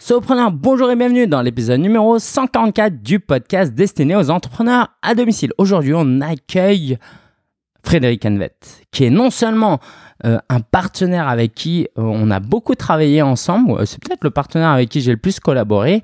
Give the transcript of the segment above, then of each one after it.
Solopreneur, bonjour et bienvenue dans l'épisode numéro 144 du podcast destiné aux entrepreneurs à domicile. Aujourd'hui, on accueille Frédéric Anvet, qui est non seulement euh, un partenaire avec qui euh, on a beaucoup travaillé ensemble, euh, c'est peut-être le partenaire avec qui j'ai le plus collaboré,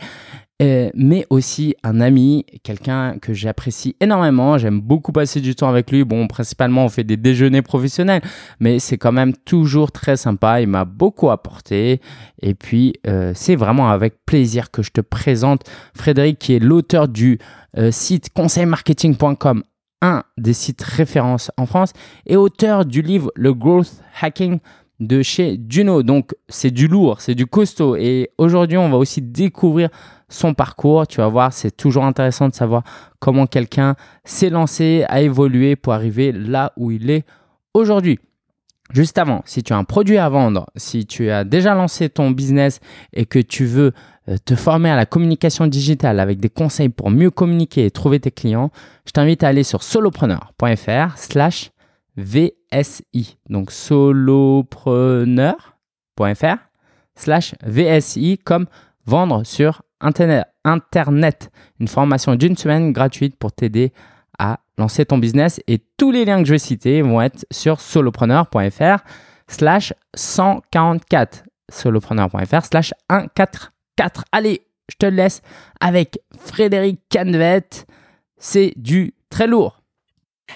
euh, mais aussi un ami, quelqu'un que j'apprécie énormément. J'aime beaucoup passer du temps avec lui. Bon, principalement, on fait des déjeuners professionnels, mais c'est quand même toujours très sympa. Il m'a beaucoup apporté. Et puis, euh, c'est vraiment avec plaisir que je te présente Frédéric, qui est l'auteur du euh, site conseilmarketing.com, un des sites références en France, et auteur du livre Le Growth Hacking de chez Juno. Donc, c'est du lourd, c'est du costaud. Et aujourd'hui, on va aussi découvrir son parcours. Tu vas voir, c'est toujours intéressant de savoir comment quelqu'un s'est lancé, a évolué pour arriver là où il est aujourd'hui. Juste avant, si tu as un produit à vendre, si tu as déjà lancé ton business et que tu veux euh, te former à la communication digitale avec des conseils pour mieux communiquer et trouver tes clients, je t'invite à aller sur solopreneur.fr slash VSI. Donc solopreneur.fr slash VSI comme vendre sur Internet, une formation d'une semaine gratuite pour t'aider à lancer ton business. Et tous les liens que je vais citer vont être sur solopreneur.fr slash 144. Solopreneur.fr slash 144. Allez, je te laisse avec Frédéric Canvet. C'est du très lourd.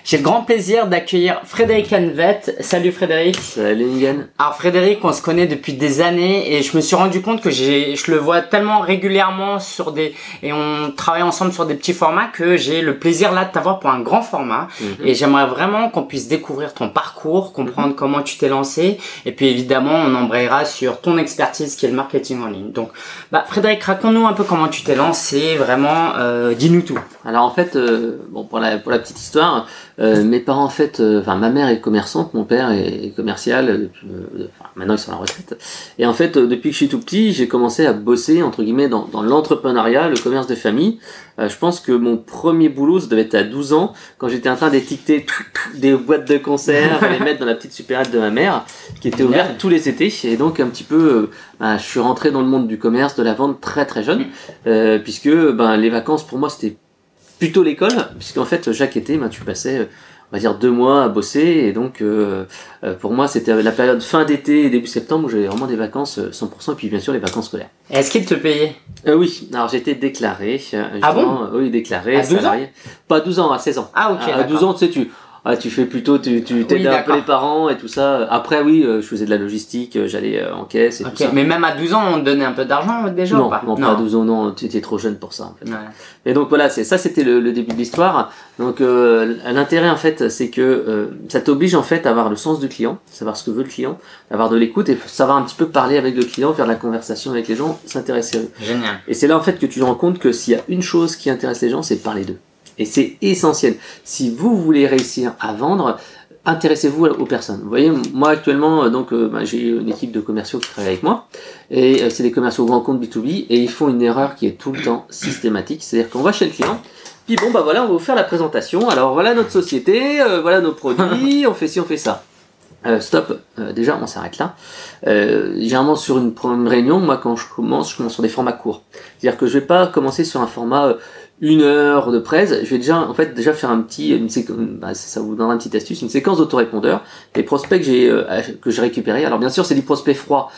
J'ai le grand plaisir d'accueillir Frédéric Canvet. Salut Frédéric. Salut Nigan. Alors Frédéric, on se connaît depuis des années et je me suis rendu compte que j'ai, je le vois tellement régulièrement sur des et on travaille ensemble sur des petits formats que j'ai le plaisir là de t'avoir pour un grand format Mhm. et j'aimerais vraiment qu'on puisse découvrir ton parcours, comprendre comment tu t'es lancé et puis évidemment on embrayera sur ton expertise qui est le marketing en ligne. Donc bah Frédéric, raconte-nous un peu comment tu t'es lancé, vraiment euh, dis-nous tout. Alors en fait, euh, bon pour la pour la petite histoire, euh, mes parents en fait, euh, enfin ma mère est commerçante, mon père est, est commercial. euh, euh, enfin, maintenant ils sont à la retraite. Et en fait, euh, depuis que je suis tout petit, j'ai commencé à bosser entre guillemets dans, dans l'entrepreneuriat, le commerce de famille. Euh, je pense que mon premier boulot, ça devait être à 12 ans, quand j'étais en train d'étiqueter des boîtes de conserve, et les mettre dans la petite supérette de ma mère, qui était ouverte tous les étés. Et donc un petit peu, bah, je suis rentré dans le monde du commerce, de la vente très très jeune, euh, puisque ben les vacances pour moi c'était plutôt l'école, puisqu'en fait chaque été, ben, tu passais, euh, on va dire deux mois à bosser, et donc euh, euh, pour moi c'était la période fin d'été et début septembre où j'avais vraiment des vacances euh, 100%, et puis bien sûr les vacances scolaires. Est-ce qu'il te payait? Euh, oui, alors j'étais déclaré. euh, Ah bon? euh, Oui, déclaré, À 12 ans? salarié. Pas à 12 ans, à 16 ans. Ah ok. à, à 12 ans, tu sais, tu, ah, tu fais plutôt, tu, tu t'aides un peu les parents et tout ça. Après, oui, euh, je faisais de la logistique, euh, j'allais euh, en caisse et tout ça. mais même à 12 ans, on te donnait un peu d'argent déjà non, ou pas non, pas à 12 ans, non, tu étais trop jeune pour ça en fait. Ouais. Et donc voilà, c'est ça, c'était le, le début de l'histoire. Donc euh, l'intérêt en fait, c'est que euh, ça t'oblige en fait à avoir le sens du client, savoir ce que veut le client, avoir de l'écoute et savoir un petit peu parler avec le client, faire de la conversation avec les gens, s'intéresser à eux. Génial. Et c'est là en fait que tu te rends compte que s'il y a une chose qui intéresse les gens, c'est parler d'eux. Et c'est essentiel. Si vous voulez réussir à vendre, intéressez-vous aux personnes. Vous voyez, moi actuellement, euh, donc euh, bah, j'ai une équipe de commerciaux qui travaille avec moi, et euh, c'est des commerciaux grands comptes B2B, et ils font une erreur qui est tout le temps systématique, c'est-à-dire qu'on va chez le client, puis bon bah voilà, on va vous faire la présentation, alors voilà notre société, voilà nos produits, on fait ci, on fait ça. Stop, déjà on s'arrête là. Généralement sur une première réunion, moi quand je commence, je commence sur des formats courts. C'est-à-dire que je vais pas commencer sur un format une heure de presse. Je vais déjà en fait déjà faire un petit, une bah, ça vous donnera une petite astuce, une séquence d'autorépondeurs, des prospects que j'ai euh, que j'ai récupérés. Alors bien sûr c'est du prospect froid.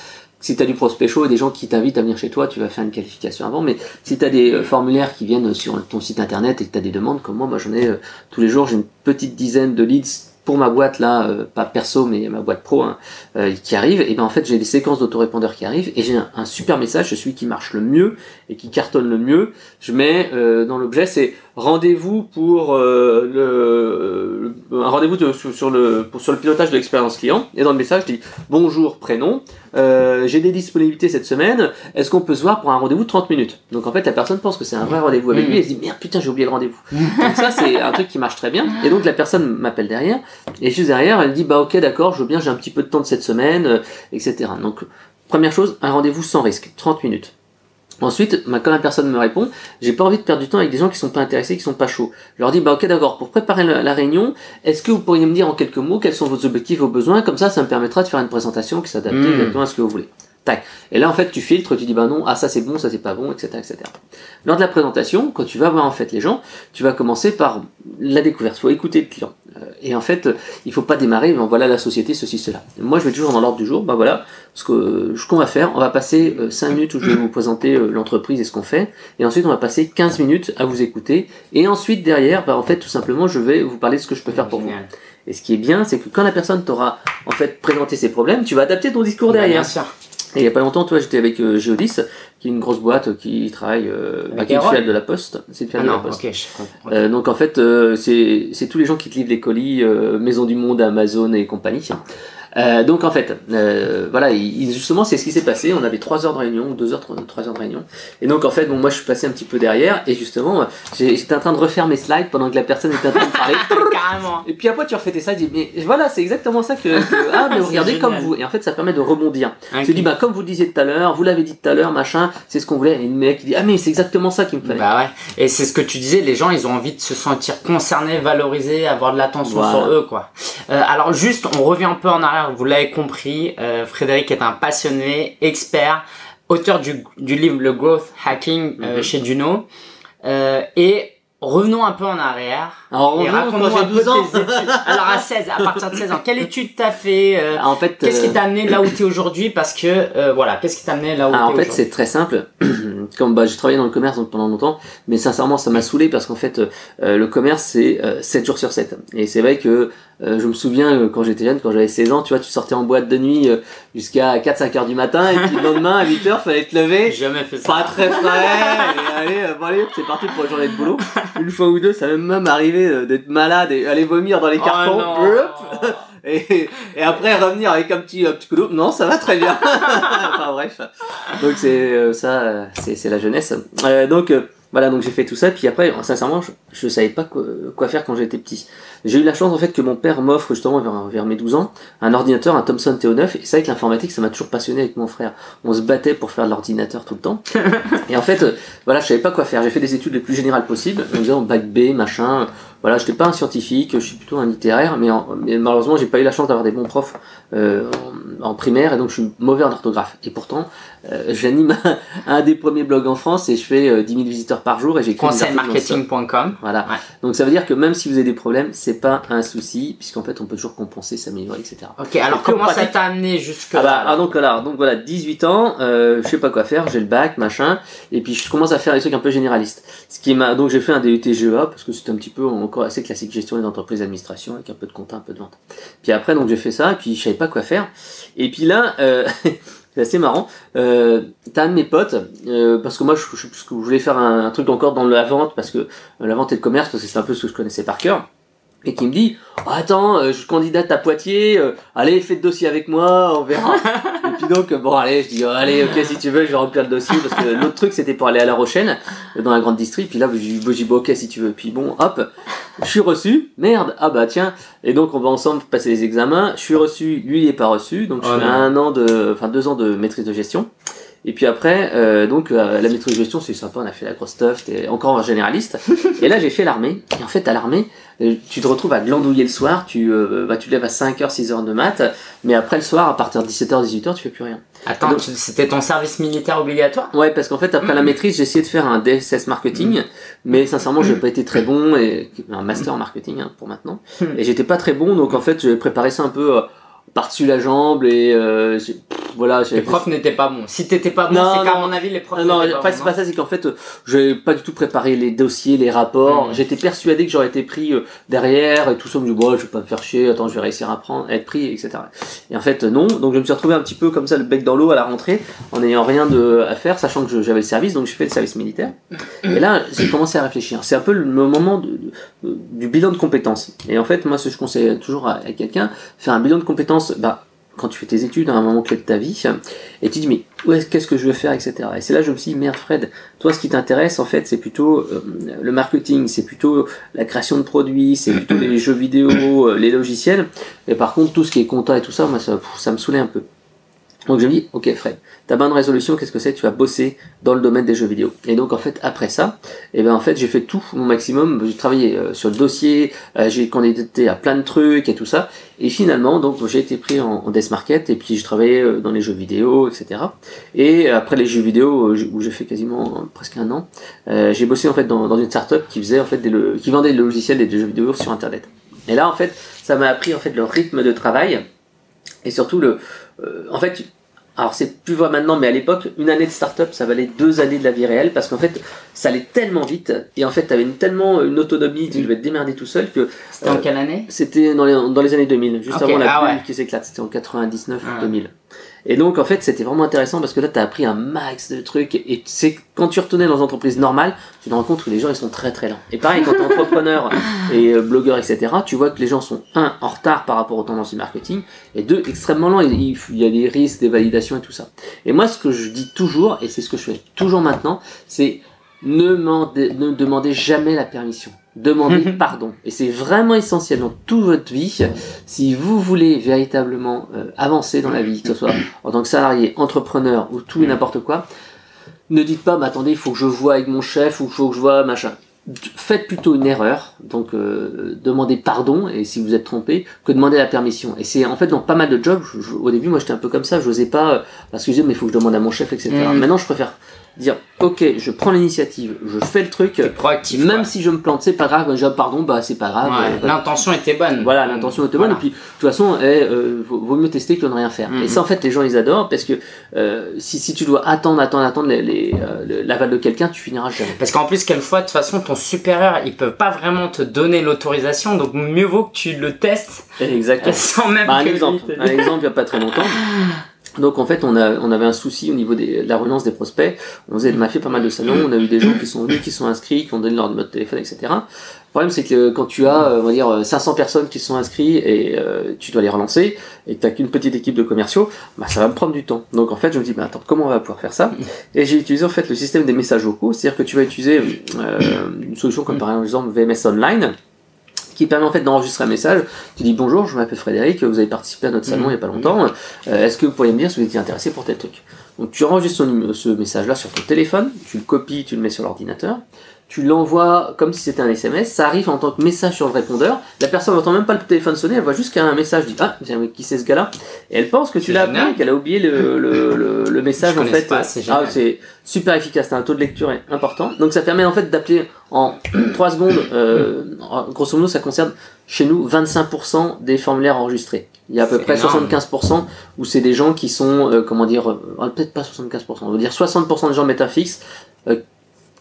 Si tu as du prospect chaud et des gens qui t'invitent à venir chez toi, tu vas faire une qualification avant. Mais si tu as des euh, formulaires qui viennent sur ton site internet et que tu des demandes, comme moi, moi j'en ai euh, tous les jours, j'ai une petite dizaine de leads pour ma boîte là, euh, pas perso mais ma boîte pro hein, euh, qui arrive. Et ben en fait j'ai des séquences d'autorépondeurs qui arrivent et j'ai un, super message, celui qui marche le mieux et qui cartonne le mieux. Je mets euh, dans l'objet c'est rendez-vous pour euh, le, le- un rendez-vous de- sur, sur le pour, sur le pilotage de l'expérience client. Et dans le message je dis bonjour prénom, euh, j'ai des disponibilités cette semaine. Est-ce qu'on peut se voir pour un rendez-vous de 30 minutes? Donc en fait la personne pense que c'est un vrai rendez-vous avec Mm. lui et se dit merde putain j'ai oublié le rendez-vous. donc ça c'est un truc qui marche très bien. Et donc la personne m'appelle derrière et juste derrière elle dit bah ok d'accord je veux bien j'ai un petit peu de temps de cette semaine euh, etc. Donc première chose un rendez-vous sans risque 30 minutes. Ensuite, bah, quand la personne me répond, j'ai pas envie de perdre du temps avec des gens qui sont pas intéressés, qui sont pas chauds. Je leur dis, bah ok d'accord, pour préparer la, la réunion, est-ce que vous pourriez me dire en quelques mots quels sont vos objectifs, vos besoins, comme ça, ça me permettra de faire une présentation qui s'adapte Mm. exactement à ce que vous voulez. Tac. Et là, en fait, tu filtres, tu dis, bah non, ah, ça c'est bon, ça c'est pas bon, etc., etc. Lors de la présentation, quand tu vas voir en fait les gens, tu vas commencer par la découverte. Il faut écouter le client. Euh, et en fait, il faut pas démarrer, mais voilà la société, ceci, cela. Moi, je vais toujours dans l'ordre du jour, bah voilà, ce que ce qu'on va faire, on va passer 5 euh, minutes où je vais vous présenter euh, l'entreprise et ce qu'on fait, et ensuite on va passer 15 minutes à vous écouter, et ensuite derrière, bah, en fait, tout simplement, je vais vous parler de ce que je peux faire pour vous. Et ce qui est bien, c'est que quand la personne t'aura en fait présenté ses problèmes, tu vas adapter ton discours derrière. Bien sûr. Et il y a pas longtemps, toi, j'étais avec euh, Geodis, qui est une grosse boîte qui travaille, euh, bah, qui est une filiale de la Poste. C'est une filiale ah de la Poste. euh, donc en fait, euh, c'est tous les gens qui te livrent les colis, euh, Maison du Monde, Amazon et compagnie. Euh, donc en fait, euh, voilà, il, justement c'est ce qui s'est passé. On avait trois heures de réunion, deux heures, trois heures de réunion. Et donc en fait, bon, moi je suis passé un petit peu derrière et justement, j'étais en train de refaire mes slides pendant que la personne était en train de parler. Carrément. Et puis après tu refais tes slides, mais voilà, c'est exactement ça que, ah mais regardez comme vous. Et en fait, ça permet de rebondir. Okay. Tu dis bah comme vous le disiez tout à l'heure, vous l'avez dit tout à l'heure, machin, c'est ce qu'on voulait. Et le mec il dit ah mais c'est exactement ça qu'il me fallait. Bah ouais. Et c'est ce que tu disais, les gens ils ont envie de se sentir concernés, valorisés, avoir de l'attention sur eux quoi. Euh, alors juste, on revient un peu en arrière. Vous l'avez compris euh, Frédéric est un passionné, expert, auteur du, livre Le Growth Hacking euh, mhm. chez Juno. Euh, et revenons un peu en arrière. Alors, et raconte-nous un peu ans. tes études. Alors à 16, à partir de 16 ans, quelle étude t'as fait En fait, qu'est-ce qui t'a amené là où t'es aujourd'hui? Parce que voilà, qu'est-ce qui t'a amené là où t'es aujourd'hui En fait, c'est très simple. Comme bah, j'ai travaillé dans le commerce pendant longtemps, mais sincèrement, ça m'a saoulé parce qu'en fait, le commerce c'est 7 jours sur 7. Et c'est vrai que euh, je me souviens euh, quand j'étais jeune, quand j'avais 16 ans, tu vois, tu sortais en boîte de nuit euh, jusqu'à 4-5 heures du matin et puis le lendemain à 8 heures, fallait te lever. Jamais fait ça. Pas très frais. et allez, bon, allez, c'est parti pour la journée de boulot. Une fois ou deux, ça m'est même arrivé d'être malade et aller vomir dans les oh cartons. Et, et, après revenir avec un petit, un petit coup d'eau. Non, ça va très bien. enfin bref. Donc c'est ça, c'est la jeunesse. donc voilà, donc j'ai fait tout ça, puis après, sincèrement, je, je savais pas quoi, faire quand j'étais petit. J'ai eu la chance en fait que mon père m'offre justement vers, vers, mes 12 ans un ordinateur, un Thomson TO9, et c'est vrai que l'informatique, ça m'a toujours passionné avec mon frère. On se battait pour faire de l'ordinateur tout le temps. et en fait, euh, voilà, je savais pas quoi faire. J'ai fait des études les plus générales possibles, en disant bac B, machin, voilà, j'étais pas un scientifique, je suis plutôt un littéraire, mais, mais malheureusement, j'ai pas eu la chance d'avoir des bons profs euh, en, primaire, et donc je suis mauvais en orthographe. Et pourtant, euh, j'anime un, des premiers blogs en France et je fais euh, 10 000 visiteurs par jour et j'ai conseilmarketing.com. Voilà. Donc ça veut dire que même si vous avez des problèmes, c'est pas un souci, puisqu'en fait, on peut toujours compenser, s'améliorer, etc. Ok, alors comment ça t'a amené jusque ah bah, ah donc voilà, donc voilà, 18 ans, euh, je sais pas quoi faire, j'ai le bac, machin, et puis je commence à faire des trucs un peu généralistes. Ce qui m'a, donc j'ai fait un DUT GEA parce que c'était un petit peu encore assez classique gestion des entreprises d'administration avec un peu de compta, un peu de vente. Puis après, donc j'ai fait ça, et puis je savais pas quoi faire. Et puis là, euh, c'est assez marrant. Euh, T'as un de mes potes, euh, parce que moi je, voulais faire un, un, truc encore dans la vente, parce que la vente et le commerce, parce que c'est un peu ce que je connaissais par cœur et qui me dit oh, attends euh, je candidate à Poitiers euh, allez fais le dossier avec moi on verra. Et puis donc bon allez je dis oh, allez ok si tu veux je vais remplir le dossier parce que l'autre truc c'était pour aller à La Rochelle dans la grande district puis là je dis bon ok si tu veux. Puis bon hop je suis reçu merde ah bah tiens. Et donc on va ensemble passer les examens je suis reçu lui il est pas reçu donc je oh, fais un an de enfin deux ans de maîtrise de gestion et puis après, euh, donc euh, la maîtrise de gestion, c'est sympa, on a fait la grosse stuff, t'es encore un généraliste. et là, j'ai fait l'armée. Et en fait, à l'armée, euh, tu te retrouves à glandouiller le soir, tu, euh, bah, tu te lèves à 5h, 6h de maths, mais après le soir, à partir de 17h, 18h, tu fais plus rien. Attends, c'était ton service militaire obligatoire? Ouais, parce qu'en fait, après la maîtrise, j'ai essayé de faire un DSS marketing, mais sincèrement, j'ai pas été très bon, et un master en marketing hein, pour maintenant. Et j'étais pas très bon, donc en fait, j'ai préparé ça un peu par-dessus la jambe et euh, voilà les profs n'étaient pas bons. Si t'étais pas bon c'est qu'à mon avis les profs non, non pas, c'est pas ça c'est qu'en fait euh, j'ai pas du tout préparé les dossiers les rapports. Mmh. j'étais persuadé que j'aurais été pris euh, derrière et tout ça. Me dit bon je vais pas me faire chier attends je vais réussir à prendre être pris etc et en fait non. Donc je me suis retrouvé un petit peu comme ça le bec dans l'eau à la rentrée en n'ayant rien de à faire sachant que j'avais le service donc j'ai fait le service militaire. Et là j'ai commencé à réfléchir. C'est un peu le moment de, du bilan de compétences. Et en fait moi ce que je conseille toujours à, à quelqu'un faire un bilan de compétences bah, quand tu fais tes études à un moment clé de ta vie, et tu dis mais qu'est-ce que je veux faire, etc. Et c'est là que je me suis dit merde Fred, toi ce qui t'intéresse en fait c'est plutôt euh, le marketing, c'est plutôt la création de produits, c'est plutôt les jeux vidéo, euh, les logiciels. Et par contre tout ce qui est compta et tout ça, ça, ça me saoulait un peu. Donc je me dis, ok Fred, ta bonne résolution, qu'est-ce que c'est? Tu vas bosser dans le domaine des jeux vidéo. Et donc en fait, après ça, et eh ben en fait, j'ai fait tout mon maximum. J'ai travaillé euh, sur le dossier, euh, j'ai candidaté à plein de trucs et tout ça. Et finalement, donc j'ai été pris en, en desk market et puis j'ai travaillé euh, dans les jeux vidéo, etc. Et après les jeux vidéo où j'ai fait quasiment presque un an, j'ai bossé en fait dans, une startup qui faisait en fait qui vendait des logiciels des jeux vidéo sur internet. Et là en fait, ça m'a appris en fait le rythme de travail et surtout le euh, en fait, alors c'est plus vrai maintenant, mais à l'époque, une année de start-up, ça valait deux années de la vie réelle parce qu'en fait, ça allait tellement vite et en fait, tu avais une, tellement une autonomie, tu devais te démerder tout seul que. C'était en quelle année? C'était dans les, dans les années 2000, juste avant la ah qui s'éclate. C'était en 99 ou 2000. Et donc, en fait, c'était vraiment intéressant parce que là, tu as appris un max de trucs. Et c'est quand tu retournais dans une entreprise normale, tu te rends compte que les gens, ils sont très très lents. Et pareil, quand tu es entrepreneur et euh, blogueur, etc., tu vois que les gens sont, un, en retard par rapport aux tendances du marketing, et deux, extrêmement lents. Il, y a des risques, des validations et tout ça. Et moi, ce que je dis toujours, et c'est ce que je fais toujours maintenant, c'est ne, ne demandez jamais la permission demandez pardon. Et c'est vraiment essentiel dans toute votre vie. Si vous voulez véritablement euh, avancer dans la vie, que ce soit en tant que salarié, entrepreneur ou tout et n'importe quoi, ne dites pas, mais attendez, il faut que je vois avec mon chef ou il faut que je vois machin. Faites plutôt une erreur, donc euh, demandez pardon et si vous êtes trompé, que demander la permission. Et c'est en fait dans pas mal de jobs, au début moi j'étais un peu comme ça, je n'osais pas, euh, parce que je disais mais il faut que je demande à mon chef, etc. Mmh. Maintenant je préfère dire ok je prends l'initiative je fais le truc. Proactif même si je me plante c'est pas grave. Je pardon bah c'est pas grave euh, l'intention était bonne. Voilà l'intention était bonne. Et puis de toute façon eh, euh, vaut, mieux tester que de rien faire. Et mhm. ça en fait les gens ils adorent parce que euh, si, si tu dois attendre attendre attendre l'aval de quelqu'un tu finiras jamais. Parce qu'en plus quelquefois de toute façon ton supérieur il peut pas vraiment te donner l'autorisation. Donc mieux vaut que tu le testes. Exactement. Sans même bah, un exemple. un exemple il y a pas très longtemps Donc en fait, on, a, on avait un souci au niveau de la relance des prospects. On faisait, on a fait pas mal de salons, on a eu des gens qui sont venus, qui sont inscrits, qui ont donné leur numéro de téléphone, etc. Le problème, c'est que quand tu as, on va dire, 500 personnes qui sont inscrites et euh, tu dois les relancer, et que tu n'as qu'une petite équipe de commerciaux, bah, ça va me prendre du temps. Donc en fait, je me dis, bah, attends, comment on va pouvoir faire ça? Et j'ai utilisé en fait le système des messages vocaux, c'est-à-dire que tu vas utiliser euh, une solution comme par exemple VMS Online, qui permet en fait d'enregistrer un message. Tu dis bonjour, je m'appelle Frédéric, vous avez participé à notre salon il n'y a pas longtemps. Euh, est-ce que vous pourriez me dire si vous étiez intéressé pour tel truc? Donc tu enregistres ce message-là sur ton téléphone, tu le copies, tu le mets sur l'ordinateur tu l'envoies comme si c'était un SMS, ça arrive en tant que message sur le répondeur, la personne n'entend même pas le téléphone sonner, elle voit juste qu'il y a un message, dit ah qui c'est ce gars-là, et elle pense que tu l'as appelé, qu'elle a oublié le, le, le, message en fait. c'est ah, c'est super efficace, t'as un taux de lecture important, donc ça permet en fait d'appeler en 3 secondes, euh, grosso modo ça concerne chez nous 25% des formulaires enregistrés. Il y a à peu près 75% où c'est des gens qui sont, euh, comment dire, euh, peut-être pas 75%, on va dire 60% des gens fixe,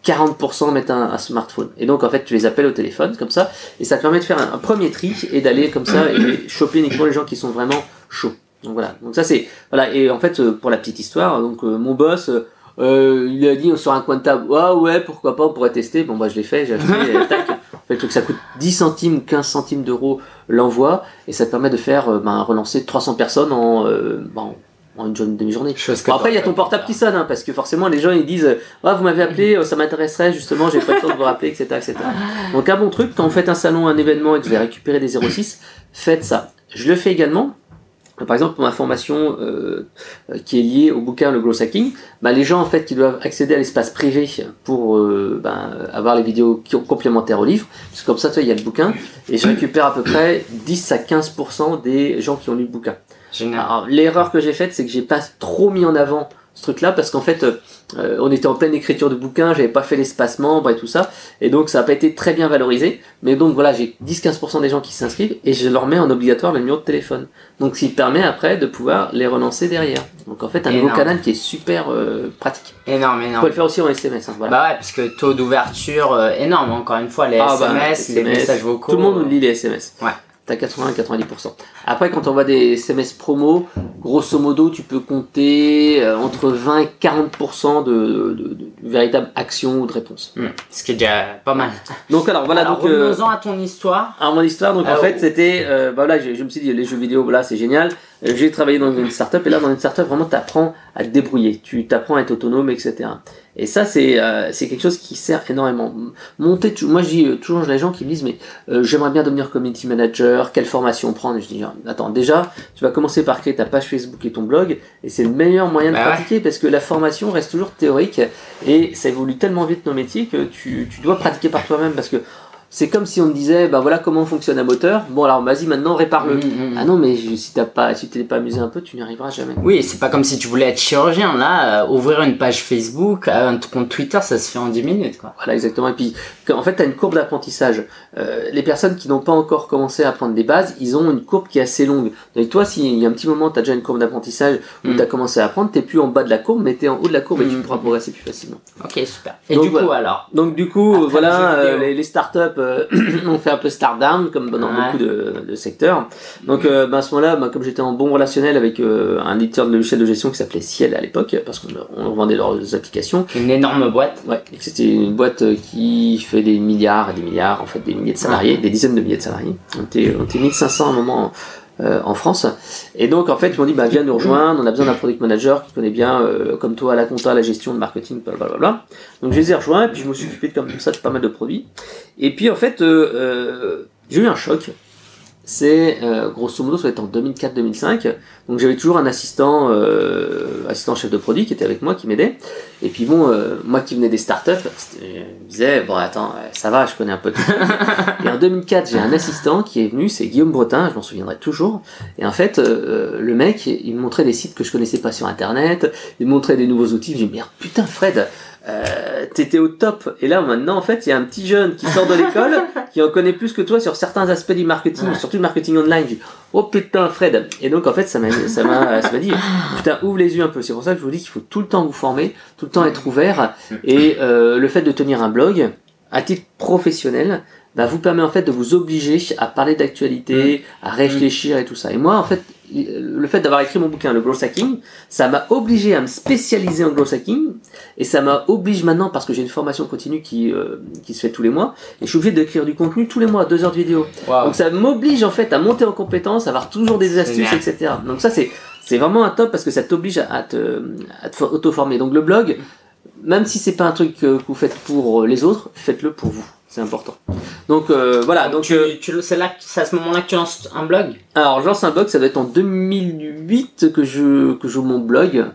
40% mettent un, smartphone. Et donc en fait tu les appelles au téléphone comme ça, et ça te permet de faire un, premier tri et d'aller comme ça et choper uniquement les gens qui sont vraiment chauds. Donc voilà. Donc ça c'est voilà. Et en fait euh, pour la petite histoire, donc euh, mon boss. Euh, il a dit sur un coin de table, ah ouais, pourquoi pas, on pourrait tester. Bon, bah, je l'ai fait, j'ai acheté, tac. En fait, le truc, ça coûte 10 centimes ou 15 centimes d'euros l'envoi, et ça te permet de faire, ben, relancer 300 personnes en, ben, une demi-journée. après, il y a ton portable qui sonne, hein, parce que forcément, les gens ils disent ah, Vous m'avez appelé, euh, ça m'intéresserait, justement, j'ai pas le temps de vous rappeler, etc., etc. Donc, un bon truc, quand vous faites un salon, un événement et que vous allez récupérer des 06, faites ça. Je le fais également. Par exemple, pour ma formation euh, qui est liée au bouquin Le Gros Hacking, bah, les gens en fait qui doivent accéder à l'espace privé pour euh, bah, avoir les vidéos complémentaires au livre, parce que comme ça, il y a le bouquin, et je récupère à peu près 10 à 15% des gens qui ont lu le bouquin. L'erreur que j'ai faite, c'est que j'ai pas trop mis en avant ce truc-là parce qu'en fait, euh, on était en pleine écriture de bouquin, j'avais pas fait l'espace membre et tout ça, et donc ça a pas été très bien valorisé. Mais donc voilà, j'ai 10-15% des gens qui s'inscrivent et je leur mets en obligatoire le numéro de téléphone. Donc ce qui permet après de pouvoir les relancer derrière. Donc en fait, un nouveau canal qui est super euh, pratique. Énorme, énorme. On peut le faire aussi en SMS. Hein, voilà. Bah ouais, parce que taux d'ouverture euh, énorme, encore une fois, les SMS, ah bah, les messages vocaux. Tout le monde lit les SMS. Ouais t'as 80-90%. Après, quand on voit des SMS promo, grosso modo, tu peux compter euh, entre 20 et 40% de, de, de, véritables actions ou de réponses. Hmm. Ce qui est déjà pas mal. Donc alors voilà. donc euh, revenons à ton histoire. Alors mon histoire, donc en fait, c'était, euh, bah, voilà, je, je, me suis dit les jeux vidéo, voilà, c'est génial. j'ai travaillé dans une startup et là dans une startup vraiment tu apprends à te débrouiller, tu t'apprends à être autonome, etc. Et ça c'est euh, c'est quelque chose qui sert énormément. Monter, moi je dis euh, toujours les gens qui me disent mais euh, j'aimerais bien devenir community manager, quelle formation prendre? Je dis attends déjà tu vas commencer par créer ta page Facebook et ton blog et c'est le meilleur moyen de bah pratiquer parce que la formation reste toujours théorique et ça évolue tellement vite nos métiers que tu, tu dois pratiquer par toi-même parce que c'est comme si on te disait, bah voilà comment fonctionne un moteur. Bon alors vas-y maintenant répare-le. Mm, mm, mm. Ah non mais si t'as pas, si t'es pas amusé un peu, tu n'y arriveras jamais. Oui, c'est pas comme si tu voulais être chirurgien là, euh, ouvrir une page Facebook, euh, un compte Twitter, ça se fait en 10 minutes quoi. Voilà exactement. Et puis en fait t'as une courbe d'apprentissage. Euh, les personnes qui n'ont pas encore commencé à apprendre des bases, ils ont une courbe qui est assez longue. Donc toi, s'il y a un petit moment, t'as déjà une courbe d'apprentissage où t'as commencé à apprendre, t'es plus en bas de la courbe, mais t'es en haut de la courbe et tu pourras progresser plus facilement. Ok super. Et du coup alors. Donc du coup voilà, les, les startups fait un peu down comme dans beaucoup de, secteurs. Donc euh, bah, à ce moment-là, bah, comme j'étais en bon relationnel avec euh, un éditeur de logiciel de gestion qui s'appelait Ciel à l'époque, parce qu'on vendait leurs applications. Une énorme boîte. Ouais, c'était une boîte euh, qui fait des milliards et des milliards, en fait des milliers de salariés, des dizaines de milliers de salariés. On était, on était 1500 à un moment euh, en France. Et donc en fait, ils m'ont dit bah viens nous rejoindre, on a besoin d'un product manager qui connaît bien euh, comme toi la compta, la gestion, le marketing, blablabla. Donc je les ai rejoints et puis je me suis occupé de comme ça de pas mal de produits. Et puis en fait, euh, j'ai eu un choc c'est euh, grosso modo ça va être en 2004-2005 donc j'avais toujours un assistant euh, assistant chef de produit qui était avec moi qui m'aidait. Et puis bon euh, moi qui venais des startups je me disais bon attends ça va je connais un peu et en 2004 j'ai un assistant qui est venu c'est Guillaume Bretin je m'en souviendrai toujours. Et en fait le mec il me montrait des sites que je connaissais pas sur internet il me montrait des nouveaux outils. Je me dis merde putain Fred euh, t'étais au top. Et là, maintenant, en fait, il y a un petit jeune qui sort de l'école, qui en connaît plus que toi sur certains aspects du marketing, surtout le marketing online. Je dis, oh putain, Fred. Et donc, en fait, ça m'a, ça m'a, ça m'a dit, putain, ouvre les yeux un peu. C'est pour ça que je vous dis qu'il faut tout le temps vous former, tout le temps être ouvert. Et euh, le fait de tenir un blog, à titre professionnel, bah, vous permet en fait de vous obliger à parler d'actualité, à réfléchir et tout ça. Et moi, en fait, le fait d'avoir écrit mon bouquin, le growth hacking, ça m'a obligé à me spécialiser en growth hacking, et ça m'a obligé maintenant, parce que j'ai une formation continue qui, euh, qui se fait tous les mois, et je suis obligé d'écrire du contenu tous les mois, deux heures de vidéo. Donc ça m'oblige en fait à monter en compétence, à avoir toujours des astuces, etc. Donc ça c'est c'est vraiment un top parce que ça t'oblige à te, à te auto-former. Donc le blog, même si c'est pas un truc que vous faites pour les autres, faites-le pour vous. C'est important. Donc euh, voilà. Donc, euh, c'est là, c'est à ce moment-là que tu lances un blog? Alors je lance un blog, ça doit être en 2008 que je que j'ouvre mon blog.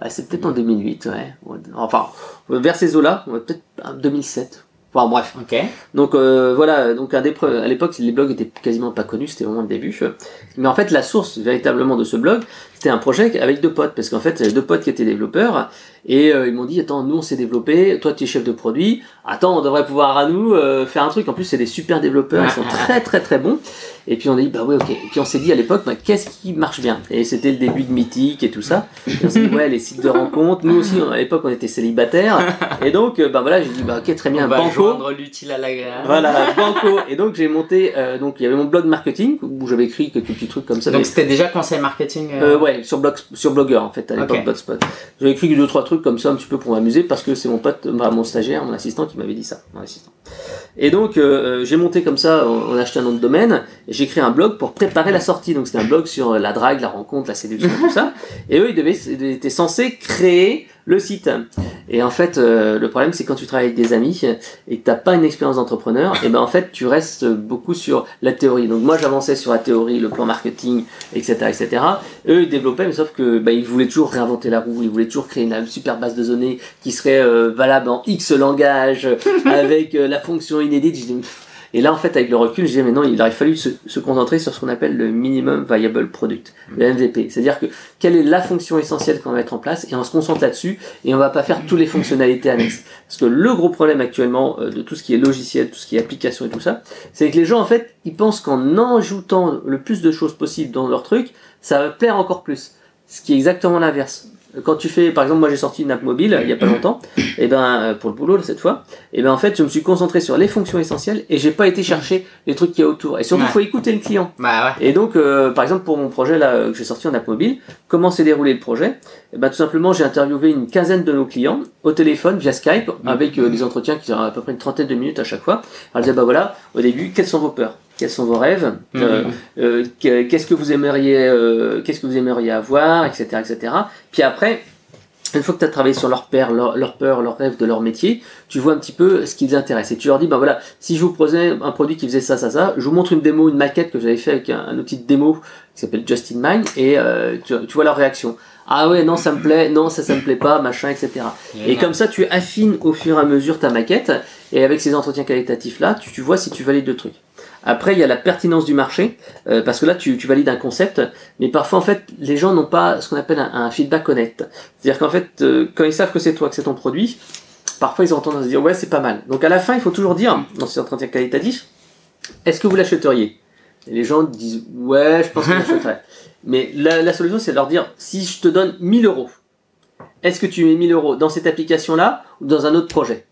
Ah, c'est peut-être en 2008, ouais. Enfin, vers ces eaux-là, peut-être 2007. Enfin bref. Ok. Donc euh, voilà, donc à, à l'époque les blogs étaient quasiment pas connus, c'était vraiment le début. Mais en fait la source véritablement de ce blog, c'était un projet avec deux potes, parce qu'en fait j'avais deux potes qui étaient développeurs et euh, ils m'ont dit attends nous on s'est développé, toi tu es chef de produit, attends on devrait pouvoir à nous euh, faire un truc. En plus c'est des super développeurs, ils sont très très très bons. Et puis on a dit bah oui ok. Et puis on s'est dit à l'époque bah, qu'est-ce qui marche bien? Et c'était le début de Mythique et tout ça. Et on s'est dit ouais les sites de rencontres. Nous aussi à l'époque on était célibataires et donc euh, bah voilà j'ai dit bah ok très bien. On va Banco. l'utile à l'agréable. Voilà Banco. Et donc j'ai monté donc il y avait mon blog marketing où j'avais écrit quelques petits trucs comme ça. Donc c'était déjà conseil marketing. ouais sur blog sur Blogger en fait à l'époque Blogspot. J'avais écrit deux trois trucs comme ça un petit peu pour m'amuser parce que c'est mon pote, bah, mon stagiaire, mon assistant qui m'avait dit ça. Mon assistant. Et donc euh, euh, j'ai monté comme ça, on, a acheté un nom de domaine, et j'ai créé un blog pour préparer la sortie. Donc c'était un blog sur la drague, la rencontre, la séduction, tout ça. Et eux, ils, devaient, ils étaient censés créer le site. Et en fait, euh, le problème, c'est quand tu travailles avec des amis et que t'as pas une expérience d'entrepreneur, et ben en fait, tu restes beaucoup sur la théorie. Donc moi, j'avançais sur la théorie, le plan marketing, etc., etc. Eux, ils développaient, mais sauf que ben, ils voulaient toujours réinventer la roue, ils voulaient toujours créer une super base de données qui serait euh, valable en X langage avec euh, la fonction Je dis, et là, en fait, avec le recul, je disais, mais non, il aurait fallu se, se concentrer sur ce qu'on appelle le minimum viable product, le MVP. C'est-à-dire que quelle est la fonction essentielle qu'on va mettre en place et on se concentre là-dessus et on va pas faire toutes les fonctionnalités annexes. Parce que le gros problème actuellement euh, de tout ce qui est logiciel, tout ce qui est application et tout ça, c'est que les gens, en fait, ils pensent qu'en ajoutant le plus de choses possibles dans leur truc, ça va plaire encore plus. Ce qui est exactement l'inverse quand tu fais, par exemple, moi j'ai sorti une app mobile il y a pas longtemps, et ben euh, pour le boulot cette fois, et ben en fait je me suis concentré sur les fonctions essentielles et j'ai pas été chercher les trucs qu'il y a autour. Et surtout il faut écouter le client. Bah, ouais. Et donc euh, par exemple pour mon projet là que j'ai sorti en app mobile, comment s'est déroulé le projet? Et ben tout simplement j'ai interviewé une quinzaine de nos clients au téléphone via Skype avec euh, des entretiens qui durent à peu près une trentaine de minutes à chaque fois. Alors je disais bah voilà au début quelles sont vos peurs? Quels sont vos rêves, Mhm. euh, euh, que- qu'est-ce que vous aimeriez, euh, qu'est-ce que vous aimeriez avoir, etc., etc. Puis après, une fois que tu as travaillé sur leur peur, leur, leur peur, leurs rêves de leur métier, tu vois un petit peu ce qui les intéresse. Et tu leur dis, ben voilà, si je vous proposais un produit qui faisait ça, ça, ça, je vous montre une démo, une maquette que j'avais fait avec un, un outil de démo qui s'appelle Just in Mind, et tu, tu vois leur réaction. Ah ouais, non, ça me plaît, non, ça, ça me plaît pas, machin, etc. Et comme ça, tu affines au fur et à mesure ta maquette, et avec ces entretiens qualitatifs-là, tu, tu vois si tu valides le truc. Après, il y a la pertinence du marché, euh, parce que là, tu, tu valides un concept, mais parfois, en fait, les gens n'ont pas ce qu'on appelle un, un feedback connect. C'est-à-dire qu'en fait, euh, quand ils savent que c'est toi, que c'est ton produit, parfois, ils ont tendance à se dire, ouais, c'est pas mal. Donc, à la fin, il faut toujours dire, dans ces entretiens qualitatifs, est-ce que vous l'achèteriez? Et les gens disent, ouais, je pense que j'achèterais. mais la, la solution, c'est de leur dire, si je te donne 1000 euros, est-ce que tu mets 1000 euros dans cette application-là ou dans un autre projet?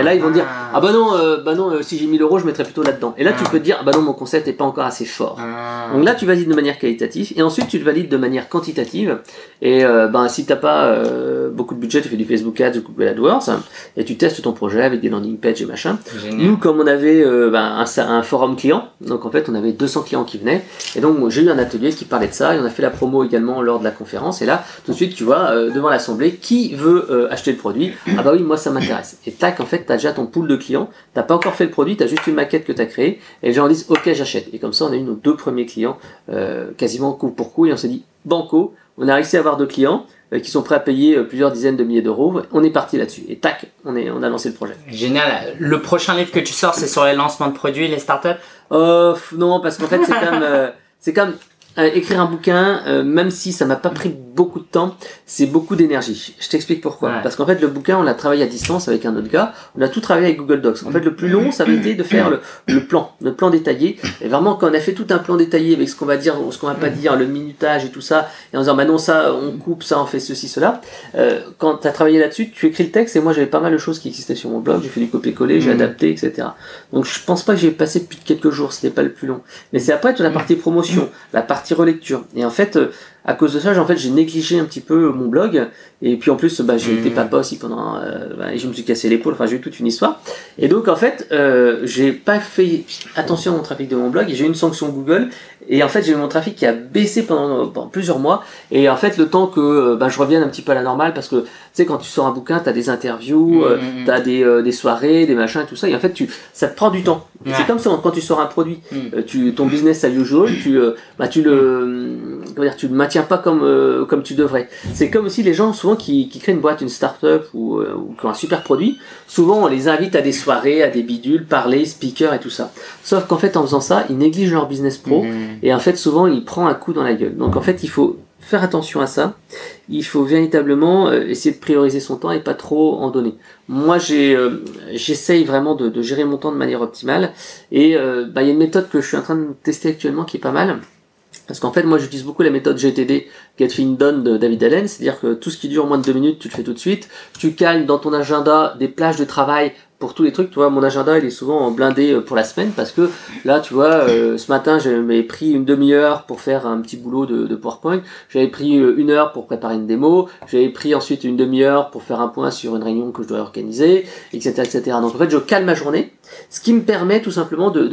Et là, ils vont dire Ah bah non, euh, bah non euh, si j'ai 1000 euros, je mettrais plutôt là-dedans. Et là, tu Ah. peux te dire Ah bah non, mon concept n'est pas encore assez fort. Ah. Donc là, tu valides de manière qualitative et ensuite tu le valides de manière quantitative. Et euh, ben, si t'as pas euh, beaucoup de budget, tu fais du Facebook Ads ou Google AdWords et tu testes ton projet avec des landing pages et machin. Génial. Nous, comme on avait euh, ben, un, un forum client, donc en fait on avait 200 clients qui venaient, et donc j'ai eu un atelier qui parlait de ça, et on a fait la promo également lors de la conférence, et là tout de suite tu vois devant l'assemblée qui veut acheter le produit, ah bah oui moi ça m'intéresse. Et tac en fait t'as déjà ton pool de clients, t'as pas encore fait le produit, t'as juste une maquette que t'as créée, et les gens disent ok j'achète. Et comme ça on a eu nos deux premiers clients euh, quasiment coup pour coup, et on s'est dit banco, on a réussi à avoir deux clients euh, qui sont prêts à payer euh, plusieurs dizaines de milliers d'euros, on est parti là-dessus, et tac on, est, on a lancé le projet. Génial. Le prochain livre que tu sors, c'est sur les lancements de produits, les startups? Euh, non, parce qu'en fait, c'est comme, euh, c'est comme euh, écrire un bouquin, euh, même si ça m'a pas pris beaucoup de temps, c'est beaucoup d'énergie. Je t'explique pourquoi. Ouais. Parce qu'en fait, le bouquin, on l'a travaillé à distance avec un autre gars. On a tout travaillé avec Google Docs. En fait, le plus long, ça avait été de faire le, le plan, le plan détaillé. Et vraiment, quand on a fait tout un plan détaillé avec ce qu'on va dire, ce qu'on va pas dire, le minutage et tout ça, et en disant, bah non, ça, on coupe, ça, on fait ceci, cela. Euh, quand tu as travaillé là-dessus, tu écris le texte, et moi, j'avais pas mal de choses qui existaient sur mon blog. J'ai fait du copier-coller, j'ai Mhm. adapté, etc. Donc, je pense pas que j'ai passé plus de quelques jours. C'était pas le plus long. Mais c'est après toute la partie promotion, la partie relecture. Et en fait, euh, à cause de ça, j'ai- en fait, j'ai négligé un petit peu mon blog. Et puis en plus, bah, j'ai Mhm. été papa aussi pendant, euh, bah, et je me suis cassé l'épaule. Enfin, j'ai eu toute une histoire. Et donc, en fait, euh, j'ai pas fait attention à mon trafic de mon blog. Et j'ai eu une sanction Google. Et en fait, j'ai eu mon trafic qui a baissé pendant, pendant plusieurs mois. Et en fait, le temps que euh, bah, je revienne un petit peu à la normale, parce que tu sais, quand tu sors un bouquin, t'as des interviews, euh, Mhm. t'as des, euh, des soirées, des machins, tout ça. Et en fait, tu, ça te prend du temps. Et Ouais. C'est comme ça quand tu sors un produit, Mhm. euh, tu, ton business as usual, tu, euh, bah, tu le, comment dire, tu le maintiens pas comme, euh, comme tu devrais. C'est comme aussi les gens souvent qui, qui créent une boîte, une start-up ou, euh, ou qui ont un super produit. Souvent, on les invite à des soirées, à des bidules, parler, speaker et tout ça. Sauf qu'en fait, en faisant ça, ils négligent leur business pro. Mhm. Et en fait, souvent, il prend un coup dans la gueule. Donc en fait, il faut faire attention à ça. Il faut véritablement euh, essayer de prioriser son temps et pas trop en donner. Moi, j'ai, euh, j'essaye vraiment de, de gérer mon temps de manière optimale. Et euh, bah, il y a une méthode que je suis en train de tester actuellement qui est pas mal. Parce qu'en fait, moi, j'utilise beaucoup la méthode GTD, Get Things Done de David Allen. C'est-à-dire que tout ce qui dure moins de deux minutes, tu le fais tout de suite. Tu cales dans ton agenda des plages de travail pour tous les trucs. Tu vois, mon agenda, il est souvent blindé euh, pour la semaine parce que là, tu vois, euh, ce matin, j'avais pris une demi-heure pour faire un petit boulot de, de PowerPoint. J'avais pris euh, une heure pour préparer une démo. J'avais pris ensuite une demi-heure pour faire un point sur une réunion que je dois organiser, etc., etc. Donc en fait, je cale ma journée, ce qui me permet tout simplement de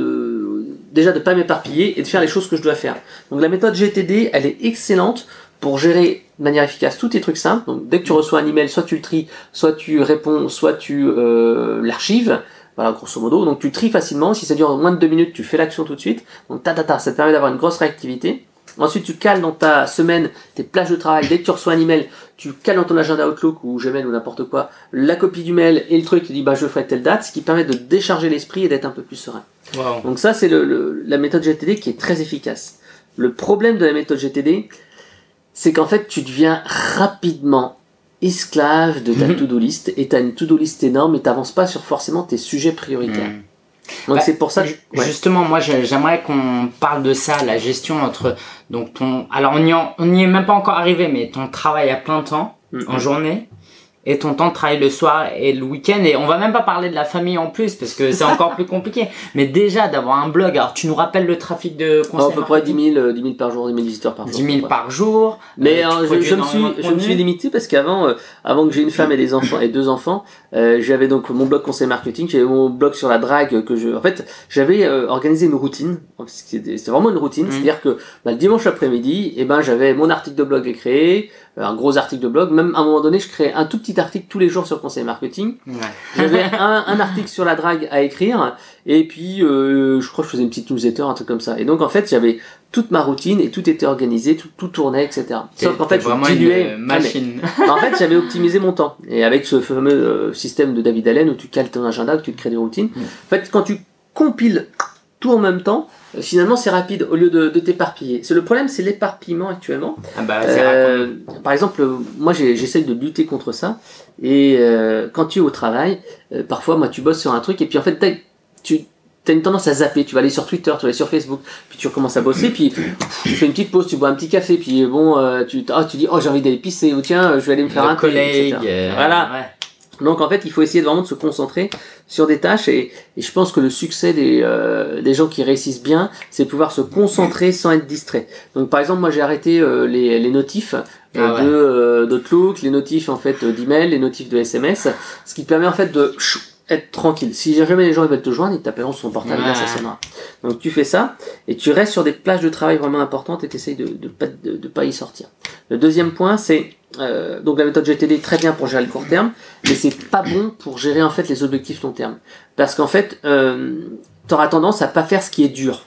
déjà de pas m'éparpiller et de faire les choses que je dois faire. Donc la méthode GTD, elle est excellente pour gérer de manière efficace tous tes trucs simples. Donc dès que tu reçois un email, soit tu le tries, soit tu réponds, soit tu euh, l'archives. Voilà, grosso modo. Donc tu tries facilement. Si ça dure moins de deux minutes, tu fais l'action tout de suite. Donc ta ta ta, ça te permet d'avoir une grosse réactivité. Ensuite, tu cales dans ta semaine tes plages de travail. Dès que tu reçois un email, tu cales dans ton agenda Outlook ou Gmail ou n'importe quoi la copie du mail et le truc qui dit bah je ferai telle date, ce qui permet de décharger l'esprit et d'être un peu plus serein. Wow. Donc ça, c'est le, le- la méthode GTD qui est très efficace. Le problème de la méthode GTD, c'est qu'en fait, tu deviens rapidement esclave de ta Mhm. to-do list et tu as une to-do list énorme et t'avances pas sur forcément tes sujets prioritaires. Mhm. Donc Bah, c'est pour ça que... Ouais. Justement, moi, j'ai- j'aimerais qu'on parle de ça, la gestion entre donc ton. Alors, on y, en- on n'y est même pas encore arrivé, mais ton travail à plein temps Mhm. en journée, et ton temps de travail le soir et le week-end. Et on va même pas parler de la famille en plus parce que c'est encore plus compliqué. Mais déjà d'avoir un blog. Alors tu nous rappelles le trafic de conseils à peu près 10 000, 10 000 par jour 10 000 visiteurs par jour 10 000 par jour. Mais euh, je, je, me suis je me suis limité parce qu'avant euh, avant que j'ai une femme et des enfants et deux enfants euh, j'avais donc mon blog conseil marketing j'avais mon blog sur la drague que je en fait j'avais organisé une routine. C'était vraiment une routine. Mmh. c'est à dire que bah, le dimanche après-midi et eh ben j'avais mon article de blog créé un gros article de blog. Même à un moment donné, je créais un tout petit article tous les jours sur conseil marketing. J'avais un, un, article sur la drague à écrire. Et puis, euh, je crois que je faisais une petite newsletter, un truc comme ça. Et donc, en fait, j'avais toute ma routine et tout était organisé, tout, tout tournait, etc. Sauf qu'en fait, je diluais. machine. en fait, j'avais optimisé mon temps. Et avec ce fameux euh, système de David Allen où tu cales ton agenda, que tu te crées des routines. En fait, quand tu compiles tout en même temps, euh, finalement c'est rapide au lieu de, de t'éparpiller. Le problème, c'est l'éparpillement actuellement. Ah bah, euh, par exemple, moi j'essaie de lutter contre ça. Et euh, quand tu es au travail, euh, parfois moi tu bosses sur un truc et puis en fait tu as une tendance à zapper. Tu vas aller sur Twitter, tu vas aller sur Facebook, puis tu recommences à bosser, puis tu fais une petite pause, tu bois un petit café, puis bon, tu, oh, tu dis oh j'ai envie d'aller pisser ou tiens je vais aller me faire un collègue. voilà. Ouais. Donc en fait, il faut essayer vraiment de se concentrer sur des tâches et, je pense que le succès des, euh, des gens qui réussissent bien, c'est pouvoir se concentrer sans être distrait. Donc par exemple, moi j'ai arrêté euh, les, les notifs euh, ah de euh, d'Outlook, les notifs en fait d'email, les notifs de SMS, ce qui te permet en fait de être tranquille. Si jamais les gens veulent te joindre, ils t'appelleront sur son portable, là ça sonnera. Donc tu fais ça et tu restes sur des plages de travail vraiment importantes et tu essayes de ne de pas, de, de pas y sortir. Le deuxième point, c'est euh, donc la méthode GTD est très bien pour gérer le court terme, mais c'est pas bon pour gérer en fait les objectifs long terme. Parce qu'en fait, euh, tu auras tendance à pas faire ce qui est dur.